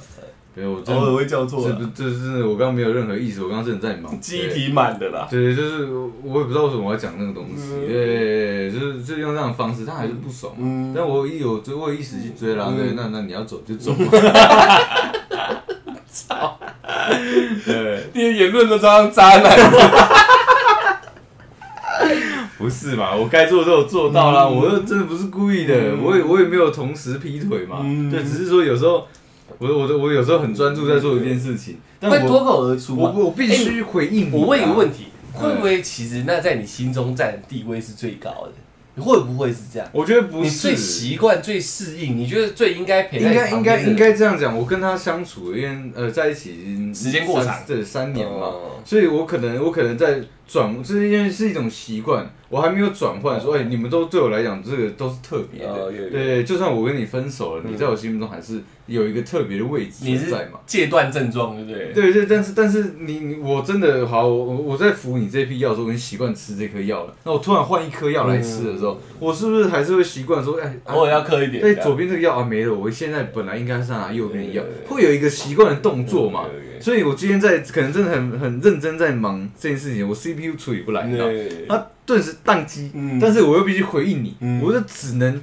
没有，我偶尔会叫错这，不这是我刚刚没有任何意思，我刚刚真的在忙。记忆体满的啦。对，对，就是我也不知道为什么我要讲那个东西，嗯。对，就是就用这样的方式，他还是不爽但我一有追，我有意识去追啦，嗯。对，那那你要走就走嘛。对，你的言论都这样渣男。不是嘛？我该做的都有做到啦，嗯我又真的不是故意的，嗯我也我也没有同时劈腿嘛，嗯对，只是说有时候我我的我有时候很专注在做一件事情，但会脱我口而出？我我必须回应。我问一个问题，嗯会不会其实那在你心中占的地位是最高的？你会不会是这样？我觉得不你最是，习惯、最适应，你觉得最应该陪在应该应该应该这样讲，我跟他相处，因为呃在一起已经时间过长。三对三年嘛，哦。所以我可能我可能在转，这因为是一种习惯，我还没有转换，说哎、你们都对我来讲这个都是特别的，对，就算我跟你分手了，嗯你在我心目中还是有一个特别的位置存在嘛。戒断症状，对不对？对对，但是但是你你我真的好，我我在服你这批药的时候，我已经习惯吃这颗药了。那我突然换一颗药来吃的时候，我是不是还是会习惯说，哎，啊偶尔要磕一点。对，左边这个药啊没了，我现在本来应该是拿右边的药会有一个习惯的动作嘛对。所以我今天在可能真的很很认真在忙这件事情，我 CPU 处理不来，你知道它顿时宕机嗯，但是我又必须回应你嗯，我就只能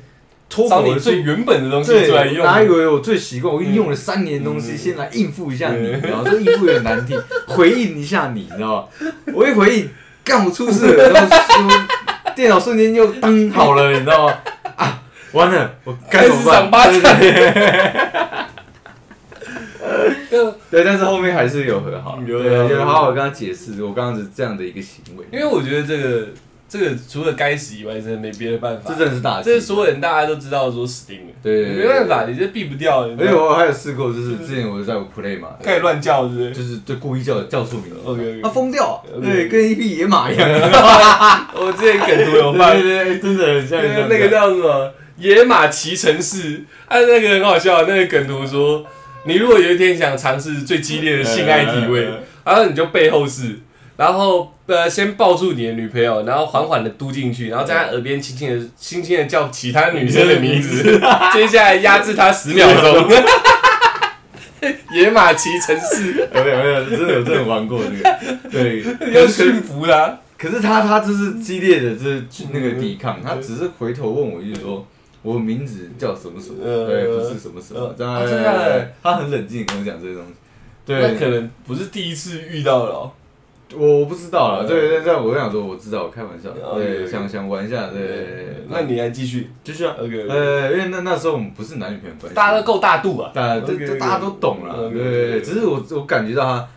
脱找你口而出最原本的东西对，出来用。哪以为我最习惯？我已经用了三年的东西，嗯先来应付一下你，嗯然后这应付有点难听，回应一下你，你知道吗？我一回应，干我出事了，然后我电脑瞬间又当好了，你知道吗？啊，完了，我该怎么办？对 对，但是后面还是有和好，有对，有就好好跟他解释我刚刚是这样的一个行为，因为我觉得这个这个除了该死以外，真的没别的办法。这真的是大忌这是所有人大家都知道说死定了，对没办法，你这避不掉。而且我还有试过，就是之前我在我 play 嘛，开始乱叫，是不是？就是就故意叫叫错名他疯掉，对，跟一匹野马一样。我之前梗图有放 对，对对，真的很像那个那个叫什么？野马骑乘式，啊，那个很好笑，那个梗图说，你如果有一天想尝试最激烈的性爱体位然后你就背后式，然后呃先抱住你的女朋友，然后缓缓的嘟进去，然后在她耳边轻轻的轻轻的叫其他女生的名字，接下来压制她十秒钟。野马骑城市，有没有没有，真的有真的玩过这个，对，要驯服她。可是他他就是激烈的，就是那个抵抗，他只是回头问我，就是说我名字叫什么什么，呃对，不是什么什么呃，这样啊真的假的他很冷静跟我讲这些东西，对，那可能不是第一次遇到了哦。我我不知道了，呃。对，但但我想说我知道，我开玩笑，哦对，想想玩一下，对对对对，那你来继续。继续啊，OK，呃，因为那那时候我们不是男女朋友关系，大家都够大度啊。大家这 OK，OK 这大家都懂了，对对对，只是我我感觉到他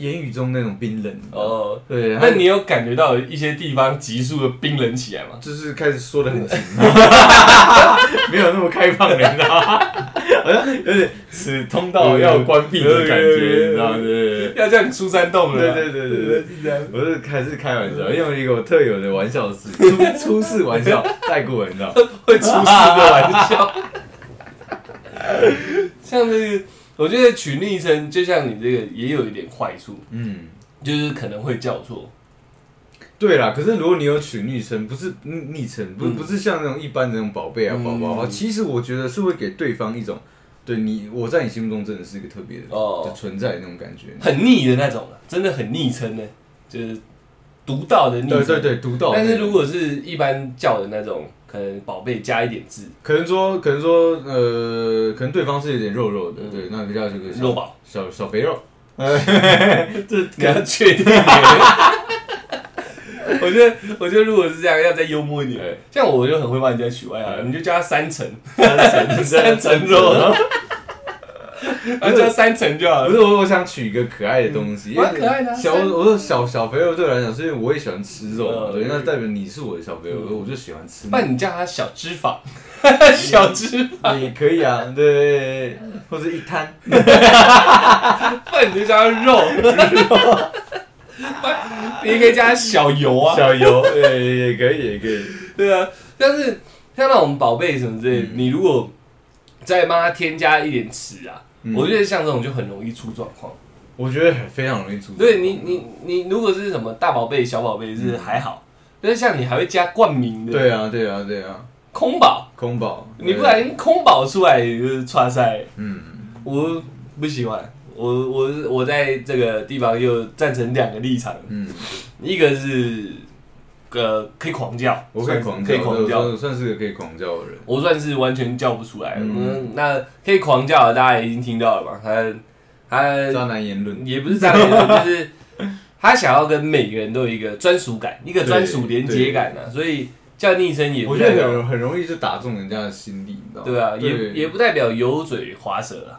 言语中那种冰冷，哦，对，他那你有感觉到一些地方急速的冰冷起来吗？就是开始说的很紧，没有那么开放了，你知道吗？好像有点此通道要关闭的感觉，你知道吗？要叫你出山洞了。对对对对对是这样。我是还是开玩笑，用一个我特有的玩笑式，出 出事玩笑带过，你知道？会出事的玩笑。像那个，我觉得取昵称，就像你这个，也有一点坏处，嗯，就是可能会叫错。对啦。可是如果你有取昵称，不是昵昵称，不嗯不是像那种一般的那种宝贝啊、嗯宝宝啊，其实我觉得是会给对方一种，对你我在你心目中真的是一个特别的哦的存在那种感觉。很腻的那种啊，真的很昵称呢，就是独到的昵称。对对对，独到的。但是如果是一般叫的那种，可能宝贝加一点字，可能说，可能说，呃，可能对方是有点肉肉的，嗯。对，那个叫这个小肉宝，小小肥肉，这你要确定。我觉得，我觉得如果是这样，要再幽默一点。像我就很会帮人家取外号，你就叫他三层，三层 三层肉，然后叫三层就好了。不是我，我想取一个可爱的东西，嗯因为蛮可爱的啊小，我说小小肥肉对我来讲，是因为我也喜欢吃肉嘛，对，嗯那代表你是我的小肥肉，嗯我就喜欢吃那。你叫它小脂肪，小脂肪，也可以啊，对，或者一摊，不然你就叫它肉。不然你也可以加他小油啊。小油，对，也可以，也可以。对啊，但是像那种宝贝什么之类，嗯你如果再帮他添加一点词啊，嗯。我觉得像这种就很容易出状况。我觉得非常容易出。对你，你你如果是什么大宝贝、小宝贝是还好，但是像你还会加冠名的，对啊，对啊，对啊，空宝，空宝，你不然空宝出来就是串赛，嗯，我不喜欢。我我我在这个地方又赞成两个立场，嗯，一个是呃可以狂叫，我可以狂叫，可以狂叫，我算是个可以狂叫的人。我算是完全叫不出来。嗯嗯，那可以狂叫的大家已经听到了吧？他他渣男言论，也不是渣男言论，就是他想要跟每个人都有一个专属感，一个专属连接感啊，所以叫昵称也不我觉得很很容易就打中人家的心理，你知道吗？对啊，也也不代表油嘴滑舌啊。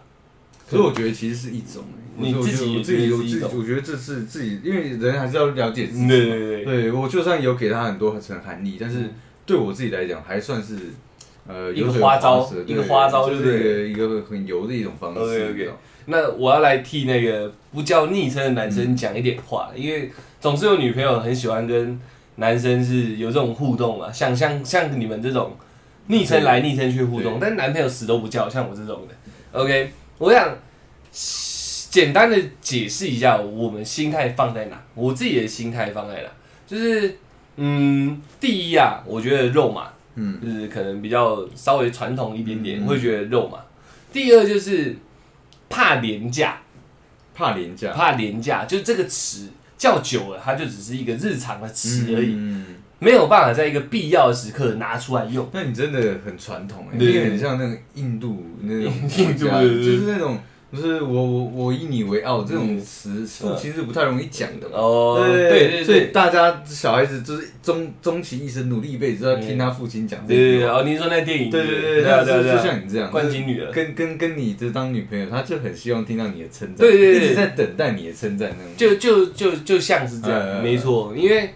可是我觉得其实是一种、你自己我自己我自己我觉得这是自己，因为人还是要了解自己嘛。对对对，对我就算有给他很多层含义，但是对我自己来讲，还算是呃一个花招一个花招就就是一个很油的一种方式。那我要来替那个不叫昵称的男生讲一点话，因为总是有女朋友很喜欢跟男生是有这种互动啊，像像像你们这种昵称来昵称去互动，但男朋友死都不叫，像我这种的。OK，我想简单的解释一下我们心态放在哪，我自己的心态放在哪，就是嗯，第一啊，我觉得肉嘛，嗯，就是可能比较稍微传统一点点，嗯。会觉得肉嘛。第二就是怕廉价，怕廉价。怕廉价，就是这个词叫久了，它就只是一一个日常的词而已，嗯没有办法在一个必要的时刻拿出来用。那你真的很传统哎，对。你很像那个印度那种 印度就是那种，就是我我我以你为傲这种词，父亲是不太容易讲的嘛。哦，对对对所以。大家小孩子就是终终其一生努力一辈子都要听他父亲讲这对对对，哦，您说那电影，对对对对对啊对啊，像你这样，冠军女儿，跟跟跟你这当女朋友，他就很希望听到你的称赞，对对对一直在等待你的称赞那种。就就就就像是这样，嗯没错。因为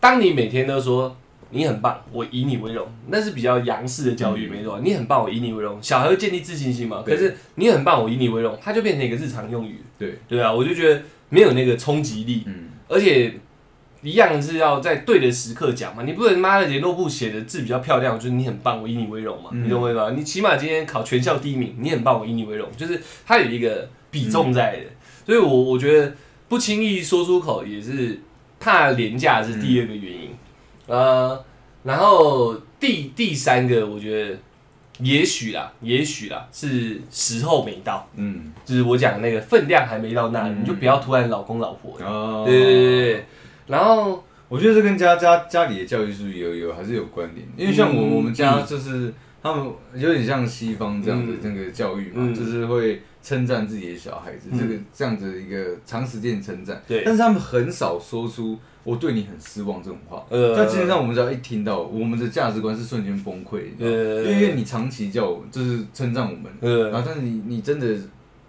当你每天都说你很棒，我以你为荣，那是比较洋式的教育，没错。你很棒，我以你为荣，小孩会建立自信心嘛。可是你很棒，我以你为荣，它就变成一个日常用语，对，对啊。我就觉得没有那个冲击力，嗯，而且一样是要在对的时刻讲嘛。你不能妈的联络簿写的字比较漂亮，就是你很棒，我以你为荣嘛，嗯你懂我意思吗？你起码今天考全校第一名，你很棒，我以你为荣，就是它有一个比重在的。所以我我觉得不轻易说出口也是怕廉价是第二个原因，呃，然后第第三个我觉得也许啦，也许啦是时候没到，嗯，就是我讲的那个分量还没到那你就不要突然老公老婆的，哦，对对对对，然后我觉得这跟家家家里的教育是不是有有还是有关联？因为像我、嗯我们家就是他们有点像西方这样的嗯那个教育嘛，嗯就是会称赞自己的小孩子，嗯这个这样子一个长时间称赞。对但是他们很少说出我对你很失望这种话。呃但基本上我们只要一听到，我们的价值观是瞬间崩溃，你知道吗呃因为你长期叫我就是称赞我们，呃然后但是你你真的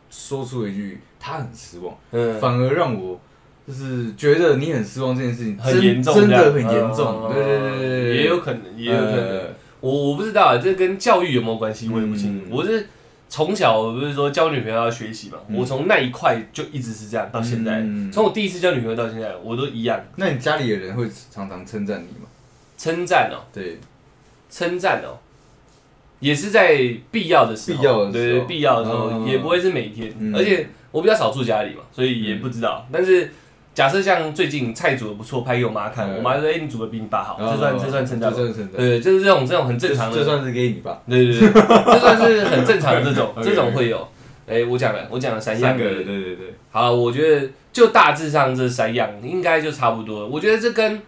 说出了一句他很失望。嗯反而让我就是觉得你很失望这件事情很真严重，真的很严重。嗯对对对也有可能，也有可能。呃我我不知道啊，这跟教育有没有关系，我也不清楚。嗯我是从小我不是说交女朋友要学习嘛，嗯。我从那一块就一直是这样到现在。嗯。从我第一次交女朋友到现在，我都一样。那你家里的人会常常称赞你吗？称赞哦，对，称赞哦，也是在必要的时候，必要的时候。必要的时候、嗯。也不会是每天，嗯。而且我比较少住家里嘛，所以也不知道。但是假设像最近菜煮的不错，拍给我妈看，嗯我妈说：“哎、你煮的比你爸好。哦这算这算称赞吗？这算称赞，对，就是这种这种很正常的，这算是给你爸。对对对，这算是很正常的这种这种会有。哎、我讲了，我讲了三样三个，的对对对，好，我觉得就大致上这三样应该就差不多。我觉得这跟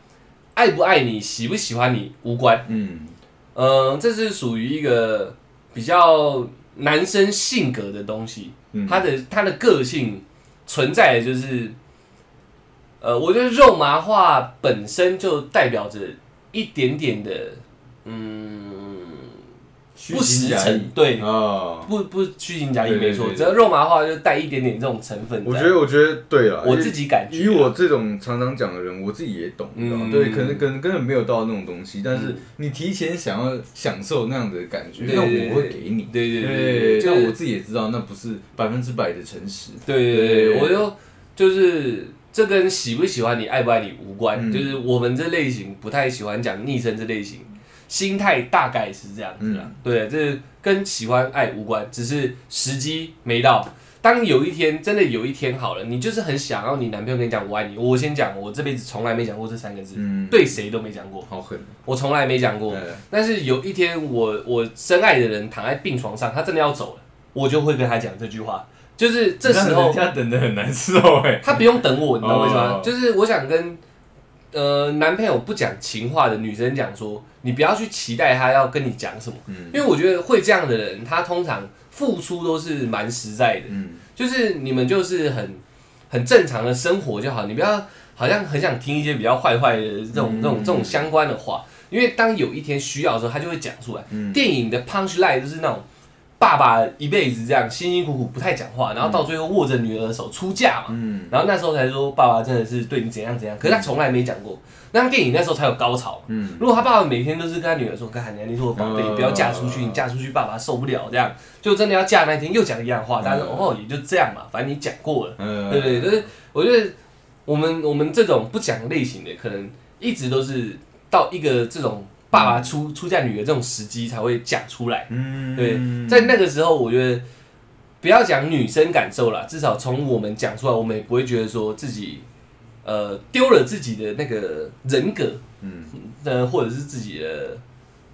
爱不爱你、喜不喜欢你无关。嗯嗯，这是属于一个比较男生性格的东西，嗯，他的他的个性存在的就是，呃，我觉得肉麻化本身就代表着一点点的，嗯，虚不实诚对，哦，不不虚情假意，没错，只要肉麻化就带一点点这种成分。我觉得我觉得对了，我自己感觉啊，以我这种常常讲的人，我自己也懂，你知道吗？嗯。对，可能可能根本没有到那种东西，但是你提前想要享受那样的感觉，那我会给你。对对对就我自己也知道，那不是百分之百的诚实。对对对，对。我就就是这跟喜不喜欢你、爱不爱你无关，嗯就是我们这类型不太喜欢讲昵称这类型，心态大概是这样子啦。嗯对，这跟喜欢爱无关，只是时机没到。当有一天真的有一天好了，你就是很想要你男朋友跟你讲我爱你，我先讲，我这辈子从来没讲过这三个字，嗯，对谁都没讲过，好狠。我从来没讲过。对但是有一天我我深爱的人躺在病床上，他真的要走了，我就会跟他讲这句话，就是这时候人家等的很难受哎。他不用等我，你知道为什么？就是我想跟呃男朋友不讲情话的女生讲说，你不要去期待他要跟你讲什么，嗯因为我觉得会这样的人，他通常付出都是蛮实在的。嗯就是你们就是很很正常的生活就好，你不要好像很想听一些比较坏坏的这种、嗯这种这种相关的话，因为当有一天需要的时候，他就会讲出来。嗯电影的 punch line 就是那种爸爸一辈子这样辛辛苦苦不太讲话，然后到最后握着女儿的手出嫁嘛，嗯，然后那时候才说爸爸真的是对你怎样怎样，可是他从来没讲过。那电影那时候才有高潮。嗯，如果他爸爸每天都是跟他女儿说：“干你啊，你是我宝贝，嗯。不要嫁出去，你嫁出去爸爸受不了。”这样。就真的要嫁那天又讲一样话，但是嗯哦也就这样嘛，反正你讲过了，嗯。对不对？就是我觉得我们我们这种不讲类型的，可能一直都是到一个这种爸爸出出嫁女儿这种时机才会讲出来。嗯，对，在那个时候，我觉得不要讲女生感受了，至少从我们讲出来，我们也不会觉得说自己呃丢了自己的那个人格，嗯。呃，或者是自己的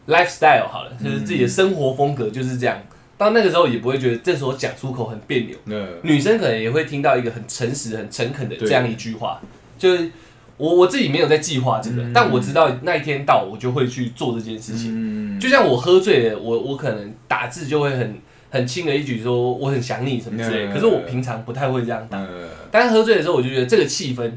lifestyle 好了，就是自己的生活风格就是这样。到那个时候也不会觉得这时候讲出口很别扭，嗯。女生可能也会听到一个很诚实、很诚恳的这样一句话，就是我我自己没有在计划这个，嗯但我知道那一天到，我就会去做这件事情。嗯，就像我喝醉了，我我可能打字就会很很轻而易举说我很想你什么之类的，嗯。可是我平常不太会这样打。嗯，但是喝醉的时候，我就觉得这个气氛，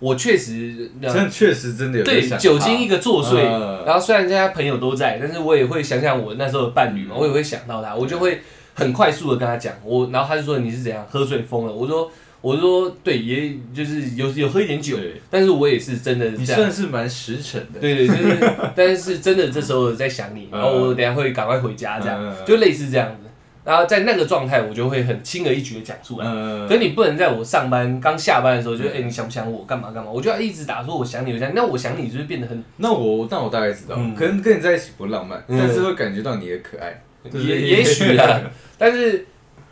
我确实呃真的确实真的有对想酒精一个作祟，嗯。然后虽然现在朋友都在，但是我也会想想我那时候的伴侣嘛，嗯。我也会想到他，我就会很快速的跟他讲，我然后他就说你是怎样喝醉疯了，我说我说对，也就是有有喝一点酒，但是我也是真的你算是蛮实诚的，对对，就是，但是真的这时候在想你，嗯。然后我等下会赶快回家，这样嗯就类似这样子。然后在那个状态，我就会很轻而易举的讲出来。嗯可你不能在我上班刚下班的时候就嗯。哎、你想不想我干嘛干嘛？我就要一直打说我想你，我想那我想你就是变得很那我那我大概知道，嗯。可能跟你在一起不浪漫，嗯。但是会感觉到你的可爱，也也许啊，但是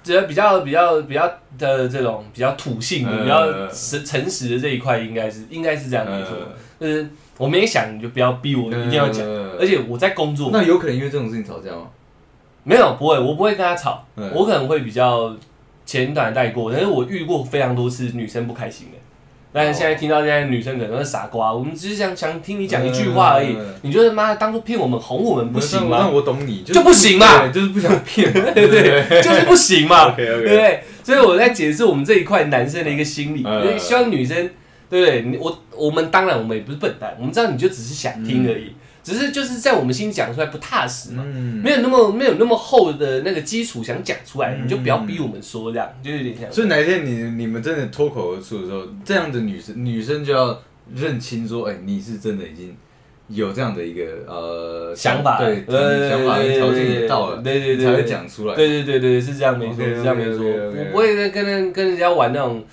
只要比较比较比较的这种比较土性比较诚诚实的这一块，应该是应该是这样没错。就是我没想你就不要逼我一定要讲，嗯而且我在工作，那有可能因为这种事情吵架吗？没有，不会，我不会跟他吵，嗯我可能会比较简短带过，但是我遇过非常多次女生不开心的。但是现在听到现在女生可能是傻瓜，我们只是想想听你讲一句话而已嗯，你觉得妈当初骗我们哄我们不行吗那吗？我懂你，就不行嘛对就是不想骗嘛，对不对？就是不行嘛 对不对？所以我在解释我们这一块男生的一个心理，希望女生，对不对？你我我们当然我们也不是笨蛋，我们知道你就只是想听而已，只是就是在我们心里讲出来不踏实嘛。嗯，没有那么没有那么厚的那个基础想讲出来，嗯你就不要逼我们说这样，就有点像。所以哪一天你你们真的脱口而出的时候，这样的女生女生就要认清说，哎、你是真的已经有这样的一个呃想法，对，呃想法跟条件也到了，对对对，才会讲出来。对对对对，是这样没错，是这样没错。我不会再跟人跟人家玩那种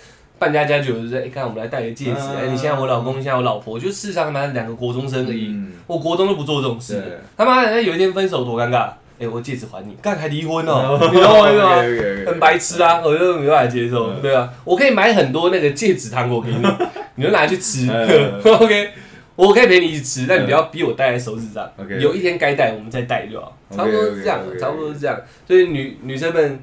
扮家家酒，就是哎，看我们来戴个戒指，嗯。哎，你现在我老公，你现在我老婆，就事实上他妈两个国中生而已，嗯。我国中都不做这种事对，他妈的有一天分手多尴尬，哎，我戒指还你，干还离婚 哦，你懂我意思吗？很白痴啊，我就没办法接受，嗯。对啊，我可以买很多那个戒指糖果给你，你就拿去吃嗯，OK，我可以陪你一起吃，但你不要逼我戴在手指上 OK 有一天该戴我们再戴就好。差不多是这样差不多是这样，所以女女生们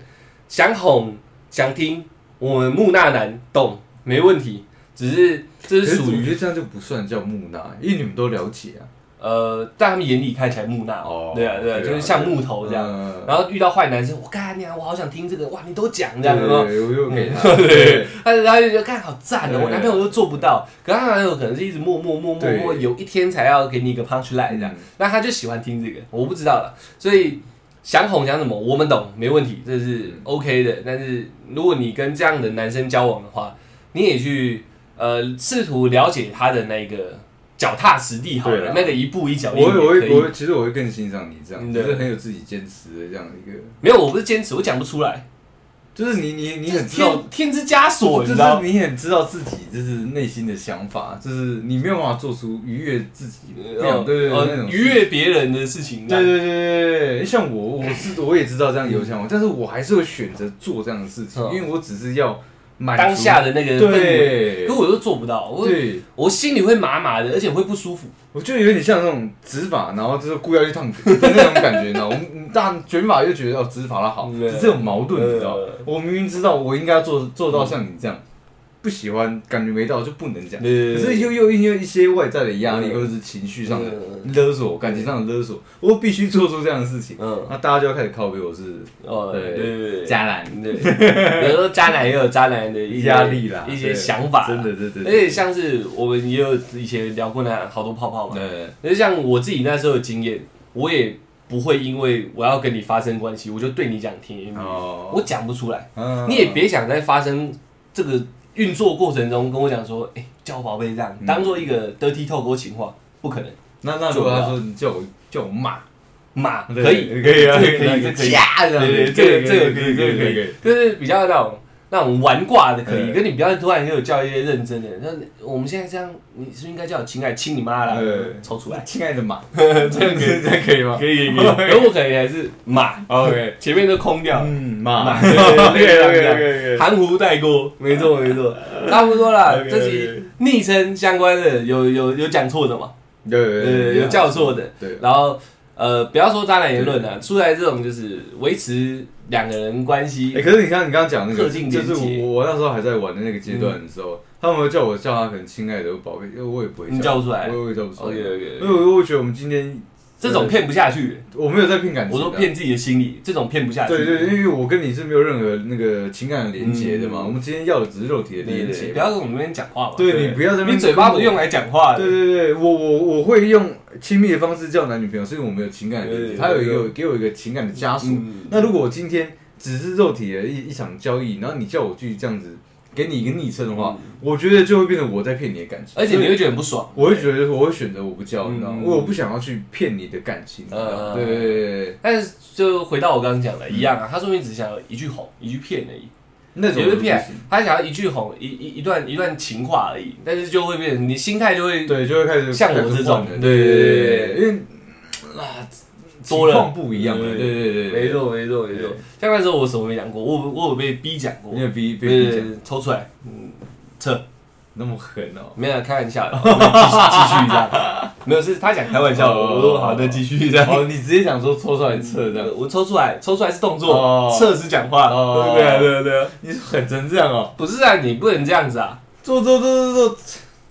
想哄想听，我们木讷男懂没问题，只是这可是属于这样就不算叫木讷，因为你们都了解啊。呃，在他们眼里看起来木讷，哦对啊对啊，对啊就是像木头这样，嗯然后遇到坏男生，我干你啊，我好想听这个，哇，你都讲这样，有没有？对，我又给他，对，他他就觉得看好赞哦，对。我男朋友都做不到，可他男朋友可能是一直默默默默默，对。有一天才要给你一个 punch line 这样。嗯，那他就喜欢听这个，我不知道了，所以想哄想什么我们懂，没问题，这嗯。是 OK 的。但是如果你跟这样的男生交往的话，你也去呃试图了解他的那个脚踏实地好了那个一步一脚印我会我。会我会，其实我会更欣赏你这样，嗯对就是很有自己坚持的这样一个，没有，我不是坚持，我讲不出来，就是你你你很知道天天之枷锁，你就知道是？你很知道自己就是内心的想法，就是你没有办法做出愉悦自己那种，对对对，呃，愉悦别人的事情，对对对对对，像我我是我也知道这样有想法，但是我还是会选择做这样的事情，嗯因为我只是要当下的那个氛围，可我又做不到，我对，我心里会麻麻的，而且会不舒服。我就有点像那种直发，然后就是故意要去烫 那种感觉，你知道吗？我们大卷发又觉得哦直发的好，嗯只是有矛盾，你知道？我明明知道我应该做做到像你这样，不喜欢，感觉没到就不能讲。对可是又又因为一些外在的压力，嗯或者是情绪上的嗯勒索、感情上的勒索，我必须做出这样的事情。嗯，那大家就要开始靠背我是哦，对渣男。对，有时候渣男也有渣男的压力啦，一些想法，真的，对对而且像是我们也有以前聊过那好多泡泡嘛，对，而像我自己那时候的经验，我也不会因为我要跟你发生关系，我就对你讲甜言蜜语，哦。我讲不出来。嗯。你也别想再发生这个运作过程中跟我讲说，哎、叫我宝贝这样，嗯。当做一个 dirty talk 或情话，不可能。那那如果他说你叫我叫我骂，骂可以，可以啊，这个可以，这个可以，这个这个可以，这个可以，就是比较那种那种玩挂的可以，嗯跟你不要突然给我叫一些认真的。那我们现在这样，你是不是应该叫我亲爱亲你妈啦嗯，抽出来，亲爱的马，这样可以，这样可以吗？可以可以我可能还是马。OK 前面都空掉，嗯，马，OK，OK，OK。含糊带过，没错没错，差不多啦。OK，OK。这集昵称相关的有有有讲错的嘛？有有对，有叫错的。对，然后呃，不要说渣男言论了，出来这种就是维持两个人关系哎，。可是你刚你刚刚讲那个，就是我我那时候还在玩的那个阶段的时候，他们会叫我叫他可能亲爱的宝贝，因为我也不会你叫不出来我也叫不出来。因为我我觉得我们今天这种骗不下去，我没有在骗感情的，我说骗自己的心理，这种骗不下去。对对，因为我跟你是没有任何那个情感的连接的嘛，嗯我们今天要的只是肉体的连接。不要跟我们那边讲话嘛。对你不要在那边你嘴巴不是用来讲话的。对对对，我我我会用亲密的方式叫男女朋友，是因为我们有情感的连接，对对对他有一个给我一个情感的枷锁。嗯那如果我今天只是肉体的一一场交易，然后你叫我去这样子给你一个昵称的话，我觉得就会变成我在骗你的感情，而且你会觉得很不爽。我会觉得我会选择我不叫，你知道吗？嗯因为我不想要去骗你的感情，对对对对，但是就回到我刚刚讲的一样啊，他说明只想要一句哄，一句骗而已。那种也不是骗，他想要一句哄，一一一段一段情话而已，但是就会变成你心态就会对，就会开始像我这种对对对因为啊多了不一样了，对对对，对没，错没错没错。像那时候我什么没讲过，我我有被逼讲过，因为逼被逼抽出来，嗯，撤，那么狠哦，没有开玩笑。的，我们继续继续这样，没有是他讲开玩笑的，哦我说好的继续这样。哦，你直接讲说抽出来测这样，我抽出来，抽出来是动作哦，撤是讲话，哦。对啊对？啊对啊，你狠成这样哦，不是啊，你不能这样子啊，做做做做做，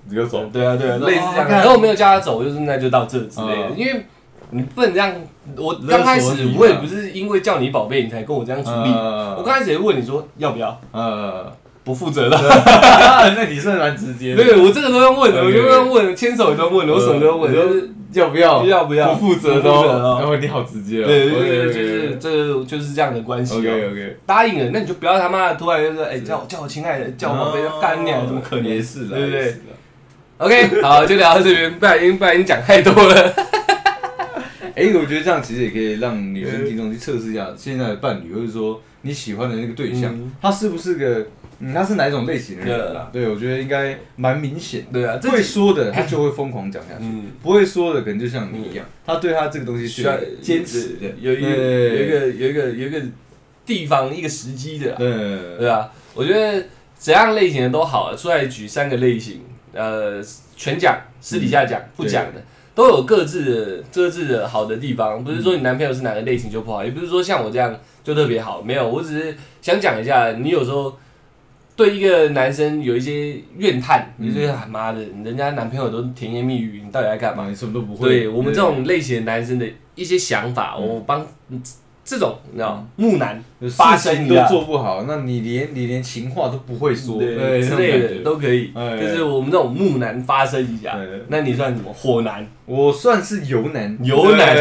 你给我走，对啊对啊，类似这样。哦然后我没有叫他走，就是那就到这之类的。哦，因为你不能这样。我勒索刚开始你啊我也不是因为叫你宝贝你才跟我这样处理，呃我刚开始也问你说要不要，呃，不负责的。那你算蛮直接的，对，我这个都要问的，我就要问，牵手也都问了，我什么都要问，呃就是要不要？要不要？不负责的不负责哦。哦，然后你好直接哦，对对对，就是这个就是这样的关系 OK 哦。OK，答应了，那你就不要他妈的突然就说，哎，叫我叫我亲爱的，叫我宝贝，要干你啊，怎么可能？也是啦，对不对？OK，好，就聊到这边，不然已经不然你讲太多了。哎、我觉得这样其实也可以让女生听众去测试一下现在的伴侣，或者说你喜欢的那个对象，嗯。他是不是个，嗯，他是哪一种类型的人啦？对，我觉得应该蛮明显的。对啊，这会说的 他就会疯狂讲下去，嗯，不会说的可能就像你一样，他对他这个东西需要坚持的，有一个对有一个有一个有一个地方一个时机的啊，对对啊，我觉得怎样类型的都好，出来举三个类型，呃，全讲，私底下讲，不讲的。都有各自的各自的好的地方，不是说你男朋友是哪个类型就不好，也不是说像我这样就特别好，没有，我只是想讲一下，你有时候对一个男生有一些怨叹，你就觉得啊妈的，人家男朋友都甜言蜜语，你到底在干嘛？你什么都不会。对我们这种类型的男生的一些想法，我帮这种你知道木男发事情都做不好，那你连你连情话都不会说，对之类的都可以，哎就是我们这种木男发生一下对对，那你算什么火男？我算是油男，油男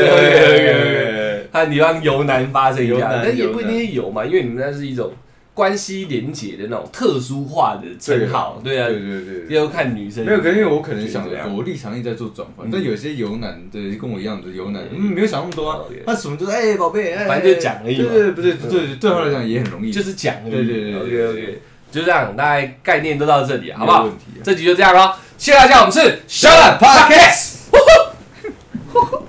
对 OK，OK，OK 看你让油男发生一下，但也不一定是有嘛，因为你们那是一种关系连结的那种特殊化的称号，对啊对，对对对。要看女生没有，可能因为我可能想我立场一直在做转换，嗯但有些由男对跟我一样的由男，嗯嗯，没有想那么多啊他什么就是哎宝贝，哎反正就讲而已嘛对对不对对对，对他来讲也很容易，就是讲对对对对 OK OK，就这样，大概概念都到这里，好不好。这集就这样咯，谢谢大家，我们是 Shut Up Podcast。